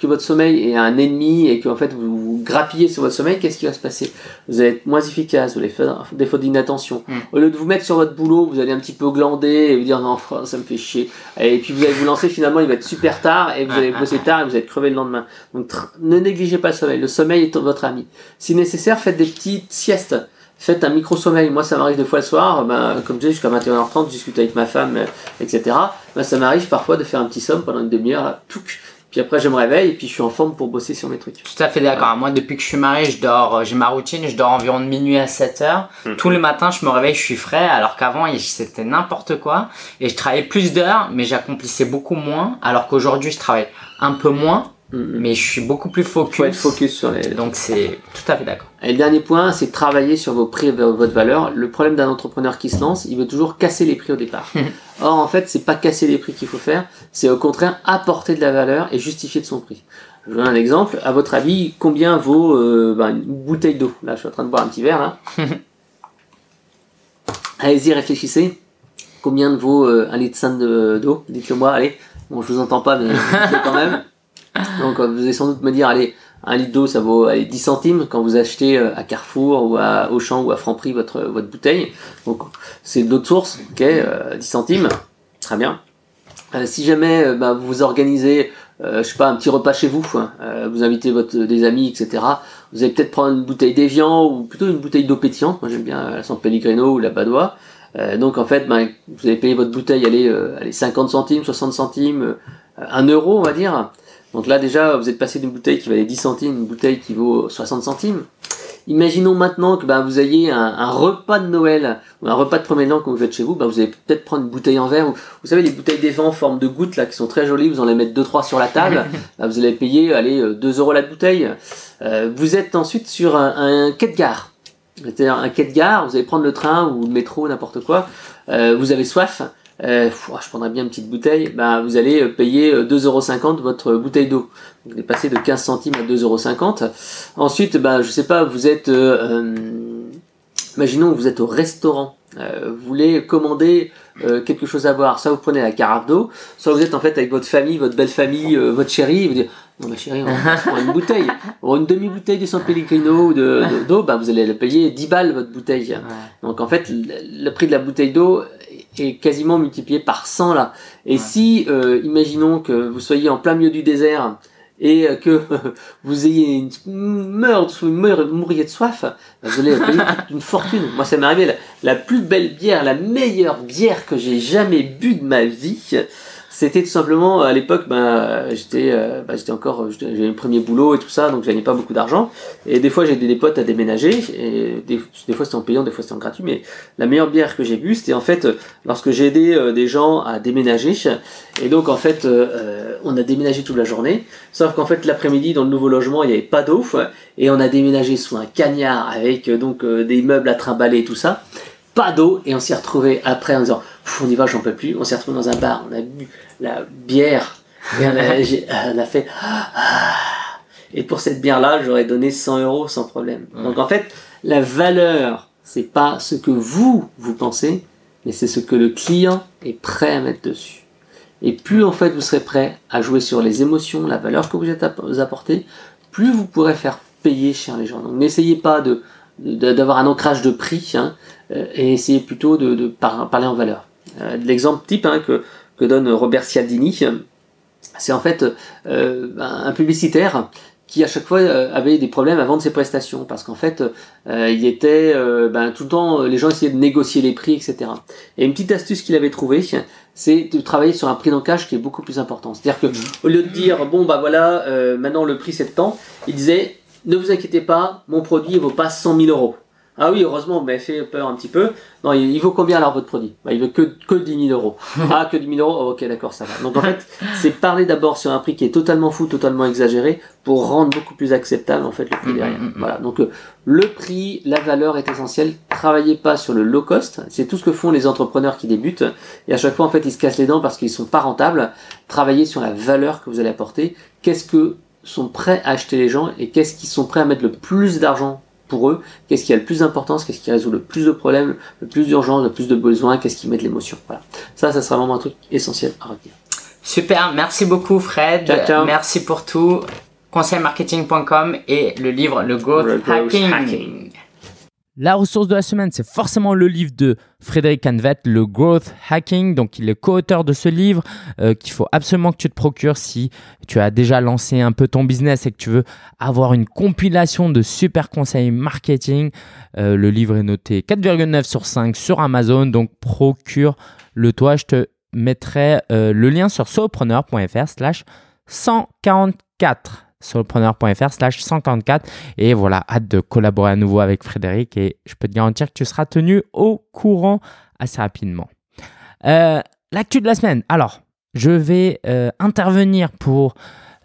que votre sommeil est un ennemi et que en fait vous, vous grappillez sur votre sommeil, qu'est-ce qui va se passer? Vous allez être moins efficace, vous allez faire des fautes d'inattention. Mm. Au lieu de vous mettre sur votre boulot, vous allez un petit peu glander et vous dire non, ça me fait chier. Et puis vous allez vous lancer finalement, il va être super tard et vous allez bosser tard et vous allez crever le lendemain. Donc ne négligez pas le sommeil. Le sommeil est votre ami. Si nécessaire, faites des petites siestes. Faites un micro-sommeil. Moi, ça m'arrive des fois le soir, ben, comme je disais, jusqu'à 21h30, je discute avec ma femme, euh, etc. Ben, ça m'arrive parfois de faire un petit somme pendant une demi-heure, là, touc. Puis après, je me réveille et puis je suis en forme pour bosser sur mes trucs. Tout à fait d'accord. Moi, depuis que je suis marié, je dors, euh, j'ai ma routine, je dors environ de minuit à 7 heures. Mhm. Tous les matins, je me réveille, je suis frais, alors qu'avant, c'était n'importe quoi. Et je travaillais plus d'heures, mais j'accomplissais beaucoup moins, alors qu'aujourd'hui, je travaille un peu moins, mais je suis beaucoup plus focus. Faut être focus sur les. Donc c'est tout à fait d'accord. Et le dernier point, c'est de travailler sur vos prix, votre valeur. Le problème d'un entrepreneur qui se lance, il veut toujours casser les prix au départ. Or, en fait, c'est pas casser les prix qu'il faut faire, c'est au contraire apporter de la valeur et justifier de son prix. Je vous donne un exemple. À votre avis, combien vaut euh, ben, une bouteille d'eau? Là, je suis en train de boire un petit verre. Là. Allez-y, réfléchissez. Combien vaut euh, un litre sain d'eau? Dites-le moi, allez. Bon, je vous entends pas, mais quand même. Donc, euh, vous allez sans doute me dire, allez, un litre d'eau, ça vaut allez, 10 centimes quand vous achetez euh, à Carrefour ou à Auchan ou à Franprix votre, votre bouteille. Donc, c'est d'autres sources, ok, 10 centimes. Très bien. si jamais bah, vous vous organisez euh, je sais pas, un petit repas chez vous, hein. vous invitez votre, des amis, etc. Vous allez peut-être prendre une bouteille d'évian ou plutôt une bouteille d'eau pétillante. Moi j'aime bien la San Pellegrino ou la Badois. Euh, donc en fait, ben, vous allez payer votre bouteille, allez, euh, allez 50 centimes, 60 centimes, 1 euro on va dire. Donc là déjà, vous êtes passé d'une bouteille qui valait 10 centimes, une bouteille qui vaut 60 centimes. Imaginons maintenant que ben, vous ayez un, repas de Noël ou un repas de premier an que vous faites chez vous, ben, vous allez peut-être prendre une bouteille en verre. Ou, vous savez, les bouteilles d'évent en forme de gouttes là qui sont très jolies, vous en les mettre 2-3 sur la table, ben, vous allez payer allez, 2 euros la bouteille. vous êtes ensuite sur un, un quai de gare c'est-à-dire un quai de gare, vous allez prendre le train ou le métro, n'importe quoi, euh, vous avez soif, euh, je prendrais bien une petite bouteille, bah, vous allez payer 2,50€ votre bouteille d'eau. Vous allez passer de 15 centimes à 2,50€. Ensuite, bah, je sais pas, vous êtes, euh, imaginons que vous êtes au restaurant, vous voulez commander quelque chose à boire, soit vous prenez la carafe d'eau, soit vous êtes en fait avec votre famille, votre belle famille, votre chérie, vous dites non, ma chérie, on prend une bouteille. Ou une demi-bouteille de San Pellegrino ou d'eau, bah, vous allez le payer 10 balles votre bouteille. Donc en fait, le, prix de la bouteille d'eau est quasiment multiplié par 100 là. Et si, euh, imaginons que vous soyez en plein milieu du désert et que vous ayez une meurtre, mouriez de soif, bah, vous allez payer une fortune. Moi, ça m'est arrivé, la, la, plus belle bière, la meilleure bière que j'ai jamais bu de ma vie, c'était tout simplement à l'époque ben j'étais euh, ben, j'étais encore j'avais le premier boulot et tout ça donc j'avais pas beaucoup d'argent. Et des fois j'ai des potes à déménager et des, des fois c'était en payant des fois c'était en gratuit mais la meilleure bière que j'ai bu c'était en fait lorsque j'ai aidé euh, des gens à déménager. Et donc en fait euh, on a déménagé toute la journée. Sauf qu'en fait l'après-midi dans le nouveau logement il n'y avait pas d'eau. Et on a déménagé sous un cagnard avec donc des meubles à trimballer et tout ça pas d'eau et on s'est retrouvé après en disant on y va j'en peux plus. On s'est retrouvé dans un bar on a bu la bière et on a, fait ah. et pour cette bière là j'aurais donné 100 euros sans problème. Donc en fait la valeur c'est pas ce que vous vous pensez mais c'est ce que le client est prêt à mettre dessus. Et plus en fait vous serez prêt à jouer sur les émotions la valeur que vous êtes apportée plus vous pourrez faire payer cher les gens. Donc n'essayez pas de d'avoir un ancrage de prix hein, et essayez plutôt de, parler en valeur. Euh, l'exemple type hein, que, que, donne Robert Cialdini, c'est en fait euh, un publicitaire qui à chaque fois avait des problèmes à vendre ses prestations parce qu'en fait il était ben, tout le temps les gens essayaient de négocier les prix etc et une petite astuce qu'il avait trouvée c'est de travailler sur un prix d'encage qui est beaucoup plus important c'est à dire que au lieu de dire bon bah voilà maintenant le prix c'est de temps il disait ne vous inquiétez pas, mon produit ne vaut pas 100 000 euros. Ah oui, heureusement, vous m'avez fait peur un petit peu. Non, il, vaut combien alors votre produit? Bah, Il veut que, que 10 000 euros. Ah, que 10 000 euros? Ok, d'accord, ça va. Donc en fait, c'est parler d'abord sur un prix qui est totalement fou, totalement exagéré, pour rendre beaucoup plus acceptable en fait le prix mm, derrière. Mm, mm, voilà. Donc euh, le prix, la valeur est essentielle. Travaillez pas sur le low cost. C'est tout ce que font les entrepreneurs qui débutent. Et à chaque fois, en fait, ils se cassent les dents parce qu'ils sont pas rentables. Travaillez sur la valeur que vous allez apporter. Qu'est-ce que sont prêts à acheter les gens et qu'est-ce qu'ils sont prêts à mettre le plus d'argent pour eux, qu'est-ce qui a le plus d'importance, qu'est-ce qui résout le plus de problèmes, le plus d'urgence, le plus de besoins, qu'est-ce qui met de l'émotion. Voilà. Ça, ça sera vraiment un truc essentiel à retenir. Super, merci beaucoup Fred. Merci pour tout. Conseilmarketing.com et le livre Le Growth, Hacking. La ressource de la semaine, c'est forcément le livre de Frédéric Canvet, le Growth Hacking. Donc, il est co-auteur de ce livre euh, qu'il faut absolument que tu te procures si tu as déjà lancé un peu ton business et que tu veux avoir une compilation de super conseils marketing. Euh, le livre est noté 4,9 sur 5 sur Amazon. Donc, procure-le toi. Je te mettrai euh, le lien sur solopreneur.fr slash 144 solopreneur.fr slash 144. Et voilà, hâte de collaborer à nouveau avec Frédéric et je peux te garantir que tu seras tenu au courant assez rapidement. Euh, l'actu de la semaine. Alors, je vais euh, intervenir pour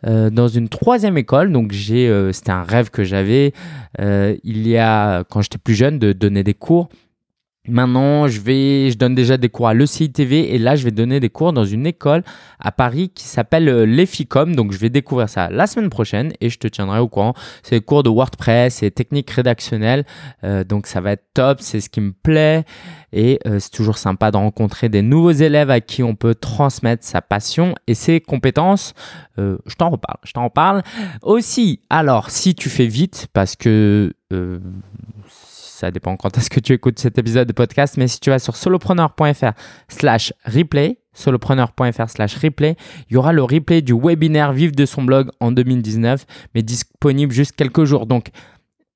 dans une troisième école. Donc c'était un rêve que j'avais il y a quand j'étais plus jeune de donner des cours Maintenant, je vais, donne déjà des cours à l'ECITV et là, je vais donner des cours dans une école à Paris qui s'appelle euh, l'EFICOM. Donc, je vais découvrir ça la semaine prochaine et je te tiendrai au courant. C'est des cours de WordPress et techniques rédactionnelles. Euh, donc, ça va être top. C'est ce qui me plaît et euh, c'est toujours sympa de rencontrer des nouveaux élèves à qui on peut transmettre sa passion et ses compétences. je t'en reparle. Je t'en reparle aussi. Alors, si tu fais vite parce que ça dépend quand est-ce que tu écoutes cet épisode de podcast, mais si tu vas sur solopreneur.fr slash replay, solopreneur.fr slash replay, il y aura le replay du webinaire Vive de son blog en 2019, mais disponible juste quelques jours. Donc,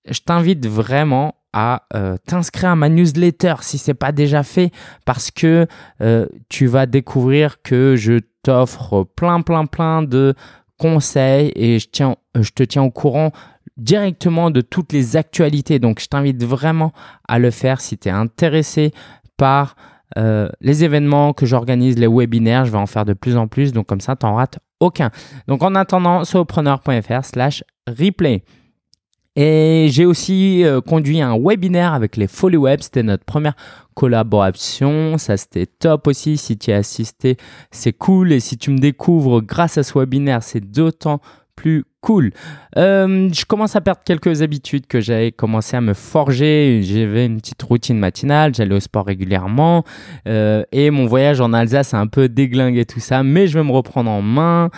je t'invite vraiment à euh, t'inscrire à ma newsletter si ce n'est pas déjà fait parce que euh, tu vas découvrir que je t'offre plein plein plein de conseils et je, tiens, je te tiens au courant directement de toutes les actualités. Donc je t'invite vraiment à le faire si tu es intéressé par euh, les événements que j'organise, les webinaires. Je vais en faire de plus en plus. Donc comme ça, tu n'en rates aucun. Donc en attendant, solopreneur.fr slash replay. Et j'ai aussi euh, conduit un webinaire avec les Folly Web. C'était notre première collaboration. Ça, c'était top aussi. Si tu as assisté, c'est cool. Et si tu me découvres grâce à ce webinaire, c'est d'autant plus cool. Euh, je commence à perdre quelques habitudes que j'avais commencé à me forger. J'avais une petite routine matinale, j'allais au sport régulièrement. Euh, et mon voyage en Alsace a un peu déglingué tout ça, mais je vais me reprendre en main.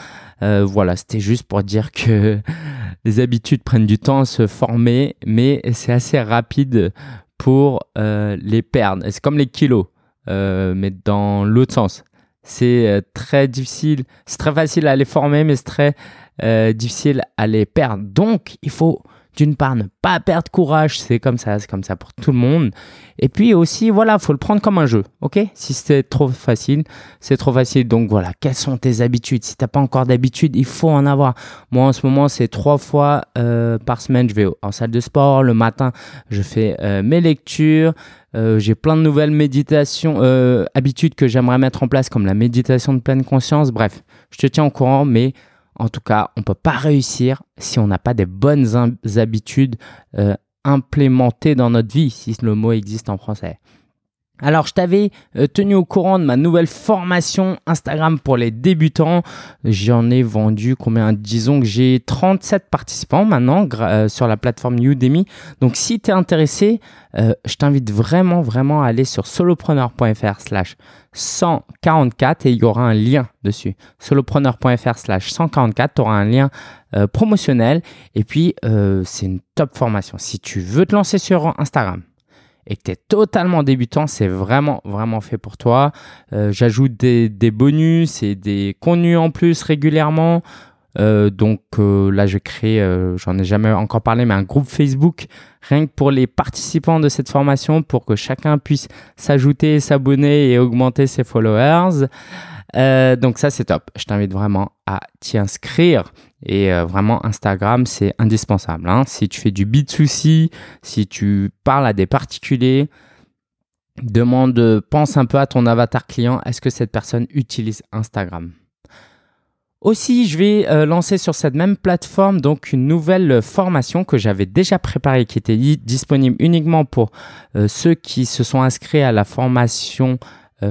Euh, voilà, c'était juste pour dire que les habitudes prennent du temps à se former, mais c'est assez rapide pour les perdre. C'est comme les kilos, mais dans l'autre sens. C'est très difficile, c'est très facile à les former, mais c'est très euh, difficile à les perdre. Donc, il faut d'une part ne pas perdre courage, c'est comme ça, c'est comme ça pour tout le monde. Et puis aussi, voilà, faut le prendre comme un jeu, ok? Si c'est trop facile, c'est trop facile. Donc voilà, quelles sont tes habitudes? Si t'as pas encore d'habitude, il faut en avoir. Moi, en ce moment, c'est trois fois euh, par semaine, je vais en salle de sport. Le matin, je fais euh, mes lectures. j'ai plein de nouvelles méditations, habitudes que j'aimerais mettre en place, comme la méditation de pleine conscience. Bref, je te tiens au courant, mais en tout cas, on ne peut pas réussir si on n'a pas des bonnes habitudes euh, implémentées dans notre vie, si le mot existe en français. Alors, je t'avais euh, tenu au courant de ma nouvelle formation Instagram pour les débutants. J'en ai vendu combien? Disons que j'ai 37 participants maintenant euh, sur la plateforme Udemy. Donc, si tu es intéressé, euh, je t'invite vraiment, vraiment à aller sur solopreneur.fr slash 144 et il y aura un lien dessus. solopreneur.fr slash 144, tu auras un lien promotionnel et puis c'est une top formation. Si tu veux te lancer sur Instagram, et que tu es totalement débutant, c'est vraiment, vraiment fait pour toi. Euh, j'ajoute des, bonus et des contenus en plus régulièrement. Euh, donc euh, là, je crée, j'en ai jamais encore parlé, mais un groupe Facebook rien que pour les participants de cette formation pour que chacun puisse s'ajouter, s'abonner et augmenter ses followers. donc ça, c'est top. Je t'invite vraiment à t'y inscrire. Et euh, vraiment, Instagram, c'est indispensable. Hein. Si tu fais du B2C, si tu parles à des particuliers, demande, pense un peu à ton avatar client. Est-ce que cette personne utilise Instagram? Aussi, je vais euh, lancer sur cette même plateforme donc une nouvelle formation que j'avais déjà préparée, qui était disponible uniquement pour euh, ceux qui se sont inscrits à la formation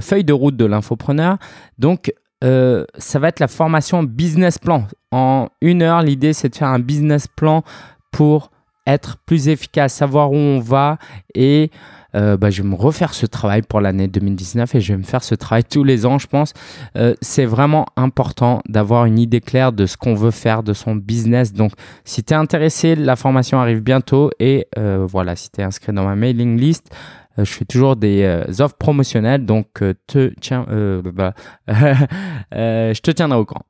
feuille de route de l'infopreneur. Donc, euh, ça va être la formation business plan. En une heure, l'idée, c'est de faire un business plan pour être plus efficace, savoir où on va et euh, bah, je vais me refaire ce travail pour l'année 2019 et je vais me faire ce travail tous les ans, je pense. Euh, c'est vraiment important d'avoir une idée claire de ce qu'on veut faire de son business. Donc, si tu es intéressé, la formation arrive bientôt et voilà, si tu es inscrit dans ma mailing list, je fais toujours des euh, offres promotionnelles, donc euh, te tiens, bah, je te tiendrai au courant.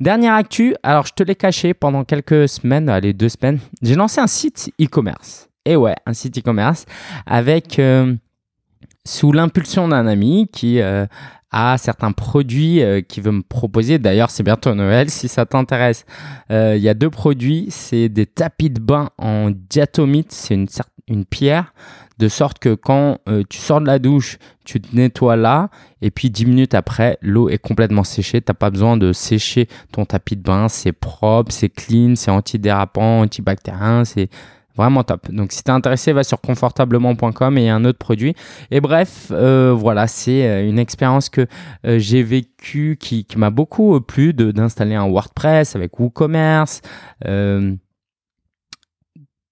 Dernière actu, alors je te l'ai caché pendant quelques semaines, allez deux semaines, j'ai lancé un site e-commerce. Et ouais, un site e-commerce avec sous l'impulsion d'un ami qui a certains produits qu'il veut me proposer. D'ailleurs, c'est bientôt Noël. Si ça t'intéresse, il y a deux produits. C'est des tapis de bain en diatomite. C'est une, une pierre de sorte que quand euh, tu sors de la douche, tu te nettoies là, et puis 10 minutes après, l'eau est complètement séchée. Tu n'as pas besoin de sécher ton tapis de bain. C'est propre, c'est clean, c'est antidérapant, antibactérien, c'est Vraiment top. Donc si tu es intéressé, va sur confortablement.com et il y a un autre produit. Et bref, euh, voilà, c'est euh, une expérience que j'ai vécue qui, qui m'a beaucoup plu d'installer un WordPress avec WooCommerce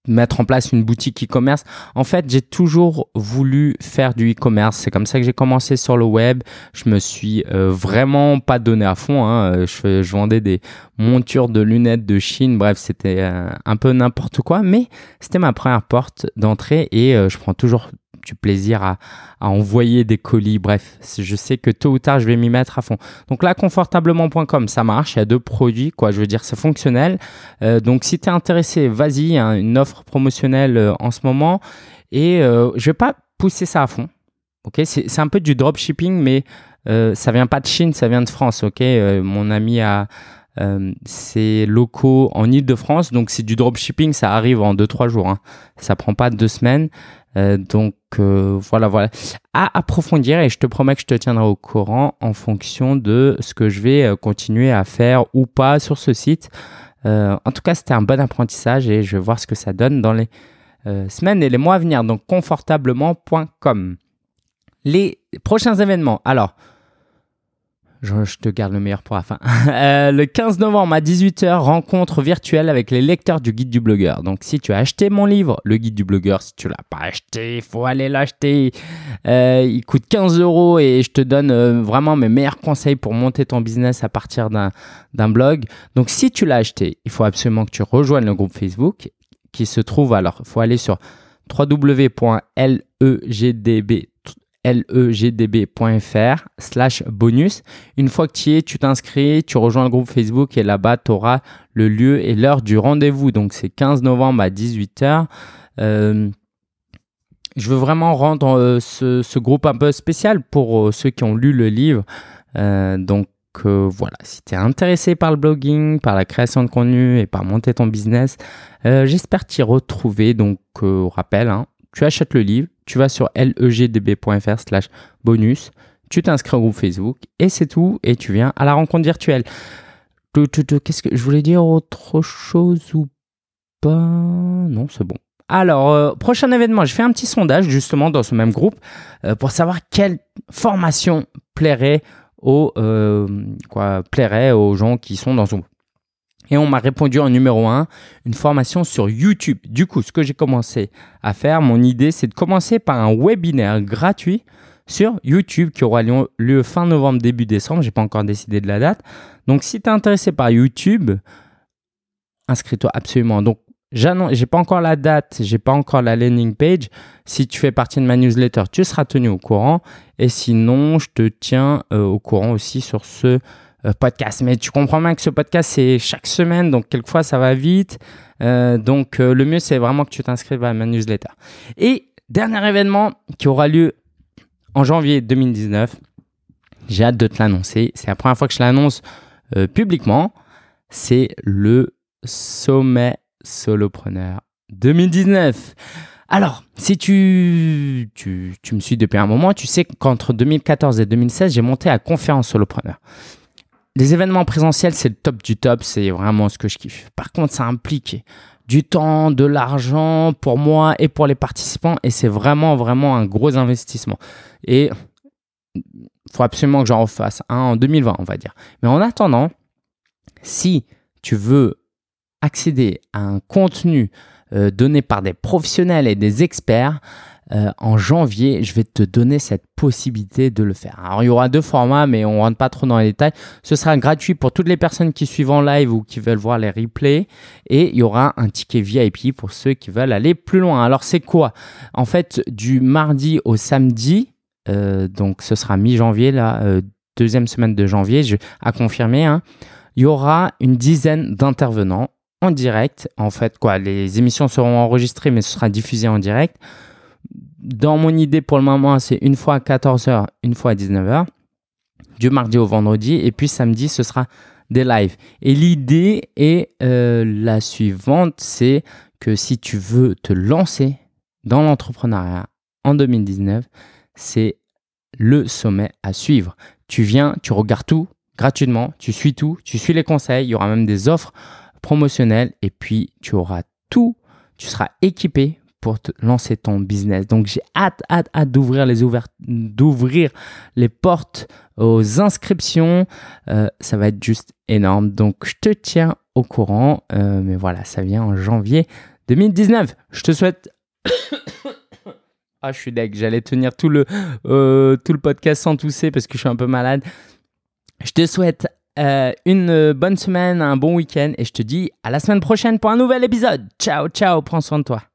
mettre en place une boutique e-commerce. En fait, j'ai toujours voulu faire du e-commerce. C'est comme ça que j'ai commencé sur le web. Je me suis euh, vraiment pas donné à fond. Hein. Je, je, vendais des montures de lunettes de Chine. Bref, c'était euh, un peu n'importe quoi, mais c'était ma première porte d'entrée et euh, je prends toujours plaisir à, envoyer des colis? Bref, je sais que tôt ou tard, je vais m'y mettre à fond. Donc là, confortablement.com, ça marche. Il y a deux produits, quoi. Je veux dire, c'est fonctionnel. Euh, donc si tu es intéressé, vas-y, une offre promotionnelle euh, en ce moment. Et euh, je vais pas pousser ça à fond. Ok, c'est un peu du dropshipping, mais ça vient pas de Chine, ça vient de France. Ok, mon ami a c'est locaux en Ile-de-France, donc c'est du dropshipping, ça arrive en 2-3 jours. Hein. Ça prend pas deux semaines. Euh, donc euh, voilà, voilà. À approfondir et je te promets que je te tiendrai au courant en fonction de ce que je vais euh, continuer à faire ou pas sur ce site. en tout cas, c'était un bon apprentissage et je vais voir ce que ça donne dans les semaines et les mois à venir. Donc confortablement.com. Les prochains événements. Alors, je, te garde le meilleur pour la fin. Euh, le 15 novembre à 18h, rencontre virtuelle avec les lecteurs du guide du blogueur. Donc, si tu as acheté mon livre, le guide du blogueur, si tu l'as pas acheté, il faut aller l'acheter. Euh, il coûte 15 euros et je te donne euh, vraiment mes meilleurs conseils pour monter ton business à partir d'un blog. Donc, si tu l'as acheté, il faut absolument que tu rejoignes le groupe Facebook qui se trouve. Alors, il faut aller sur www.legdb legdb.fr slash bonus. Une fois que tu y es, tu t'inscris, tu rejoins le groupe Facebook et là-bas, tu auras le lieu et l'heure du rendez-vous. Donc, c'est 15 novembre à 18h. Euh, je veux vraiment rendre euh, ce, groupe un peu spécial pour euh, ceux qui ont lu le livre. donc, voilà, si tu es intéressé par le blogging, par la création de contenu et par monter ton business, j'espère t'y retrouver. Donc, rappel, hein, tu achètes le livre, tu vas sur legdb.fr slash bonus, tu t'inscris au groupe Facebook et c'est tout, et tu viens à la rencontre virtuelle. Qu'est-ce que je voulais dire autre chose ou pas? Non, c'est bon. Alors, euh, prochain événement, j'ai fait un petit sondage justement dans ce même groupe euh, pour savoir quelle formation plairait aux, euh, plairait aux gens qui sont dans. Et on m'a répondu en numéro 1, une formation sur YouTube. Du coup, ce que j'ai commencé à faire, mon idée, c'est de commencer par un webinaire gratuit sur YouTube qui aura lieu fin novembre, début décembre. J'ai pas encore décidé de la date. Donc, si tu es intéressé par YouTube, inscris-toi absolument. Donc, j'ai pas encore la date, j'ai pas encore la landing page. Si tu fais partie de ma newsletter, tu seras tenu au courant. Et sinon, je te tiens euh, au courant aussi sur ce podcast. Mais tu comprends bien que ce podcast, c'est chaque semaine, donc quelquefois ça va vite. Euh, donc euh, le mieux, c'est vraiment que tu t'inscrives à ma newsletter. Et dernier événement qui aura lieu en janvier 2019. J'ai hâte de te l'annoncer. C'est la première fois que je l'annonce publiquement. C'est le sommet solopreneur 2019. Alors, si tu, tu, tu, me suis depuis un moment, tu sais qu'entre 2014 et 2016, j'ai monté à conférence solopreneur. Les événements présentiels, c'est le top du top, c'est vraiment ce que je kiffe. Par contre, ça implique du temps, de l'argent pour moi et pour les participants, et c'est vraiment, vraiment un gros investissement. Et il faut absolument que j'en refasse un en 2020, on va dire. Mais en attendant, si tu veux accéder à un contenu euh, donné par des professionnels et des experts, euh, en janvier, je vais te donner cette possibilité de le faire. Alors, il y aura deux formats, mais on rentre pas trop dans les détails. Ce sera gratuit pour toutes les personnes qui suivent en live ou qui veulent voir les replays. Et il y aura un ticket VIP pour ceux qui veulent aller plus loin. Alors, c'est quoi? En fait, du mardi au samedi, euh, donc ce sera mi-janvier, la euh, deuxième semaine de janvier, à confirmer, hein, il y aura une dizaine d'intervenants en direct. En fait, quoi, les émissions seront enregistrées, mais ce sera diffusé en direct dans mon idée pour le moment, c'est une fois à 14h, une fois à 19h, du mardi au vendredi, et puis samedi, ce sera des lives. Et l'idée est euh, la suivante, c'est que si tu veux te lancer dans l'entrepreneuriat en 2019, c'est le sommet à suivre. Tu viens, tu regardes tout gratuitement, tu suis tout, tu suis les conseils, il y aura même des offres promotionnelles et puis tu auras tout, tu seras équipé pour te lancer ton business. Donc j'ai hâte, hâte, hâte d'ouvrir les, les portes aux inscriptions. Euh, ça va être juste énorme. Donc je te tiens au courant. Euh, mais voilà, ça vient en janvier 2019. Je te souhaite... ah, je suis deg. J'allais tenir tout le, euh, tout le podcast sans tousser parce que je suis un peu malade. Je te souhaite une bonne semaine, un bon week-end et je te dis à la semaine prochaine pour un nouvel épisode. Ciao, ciao, prends soin de toi.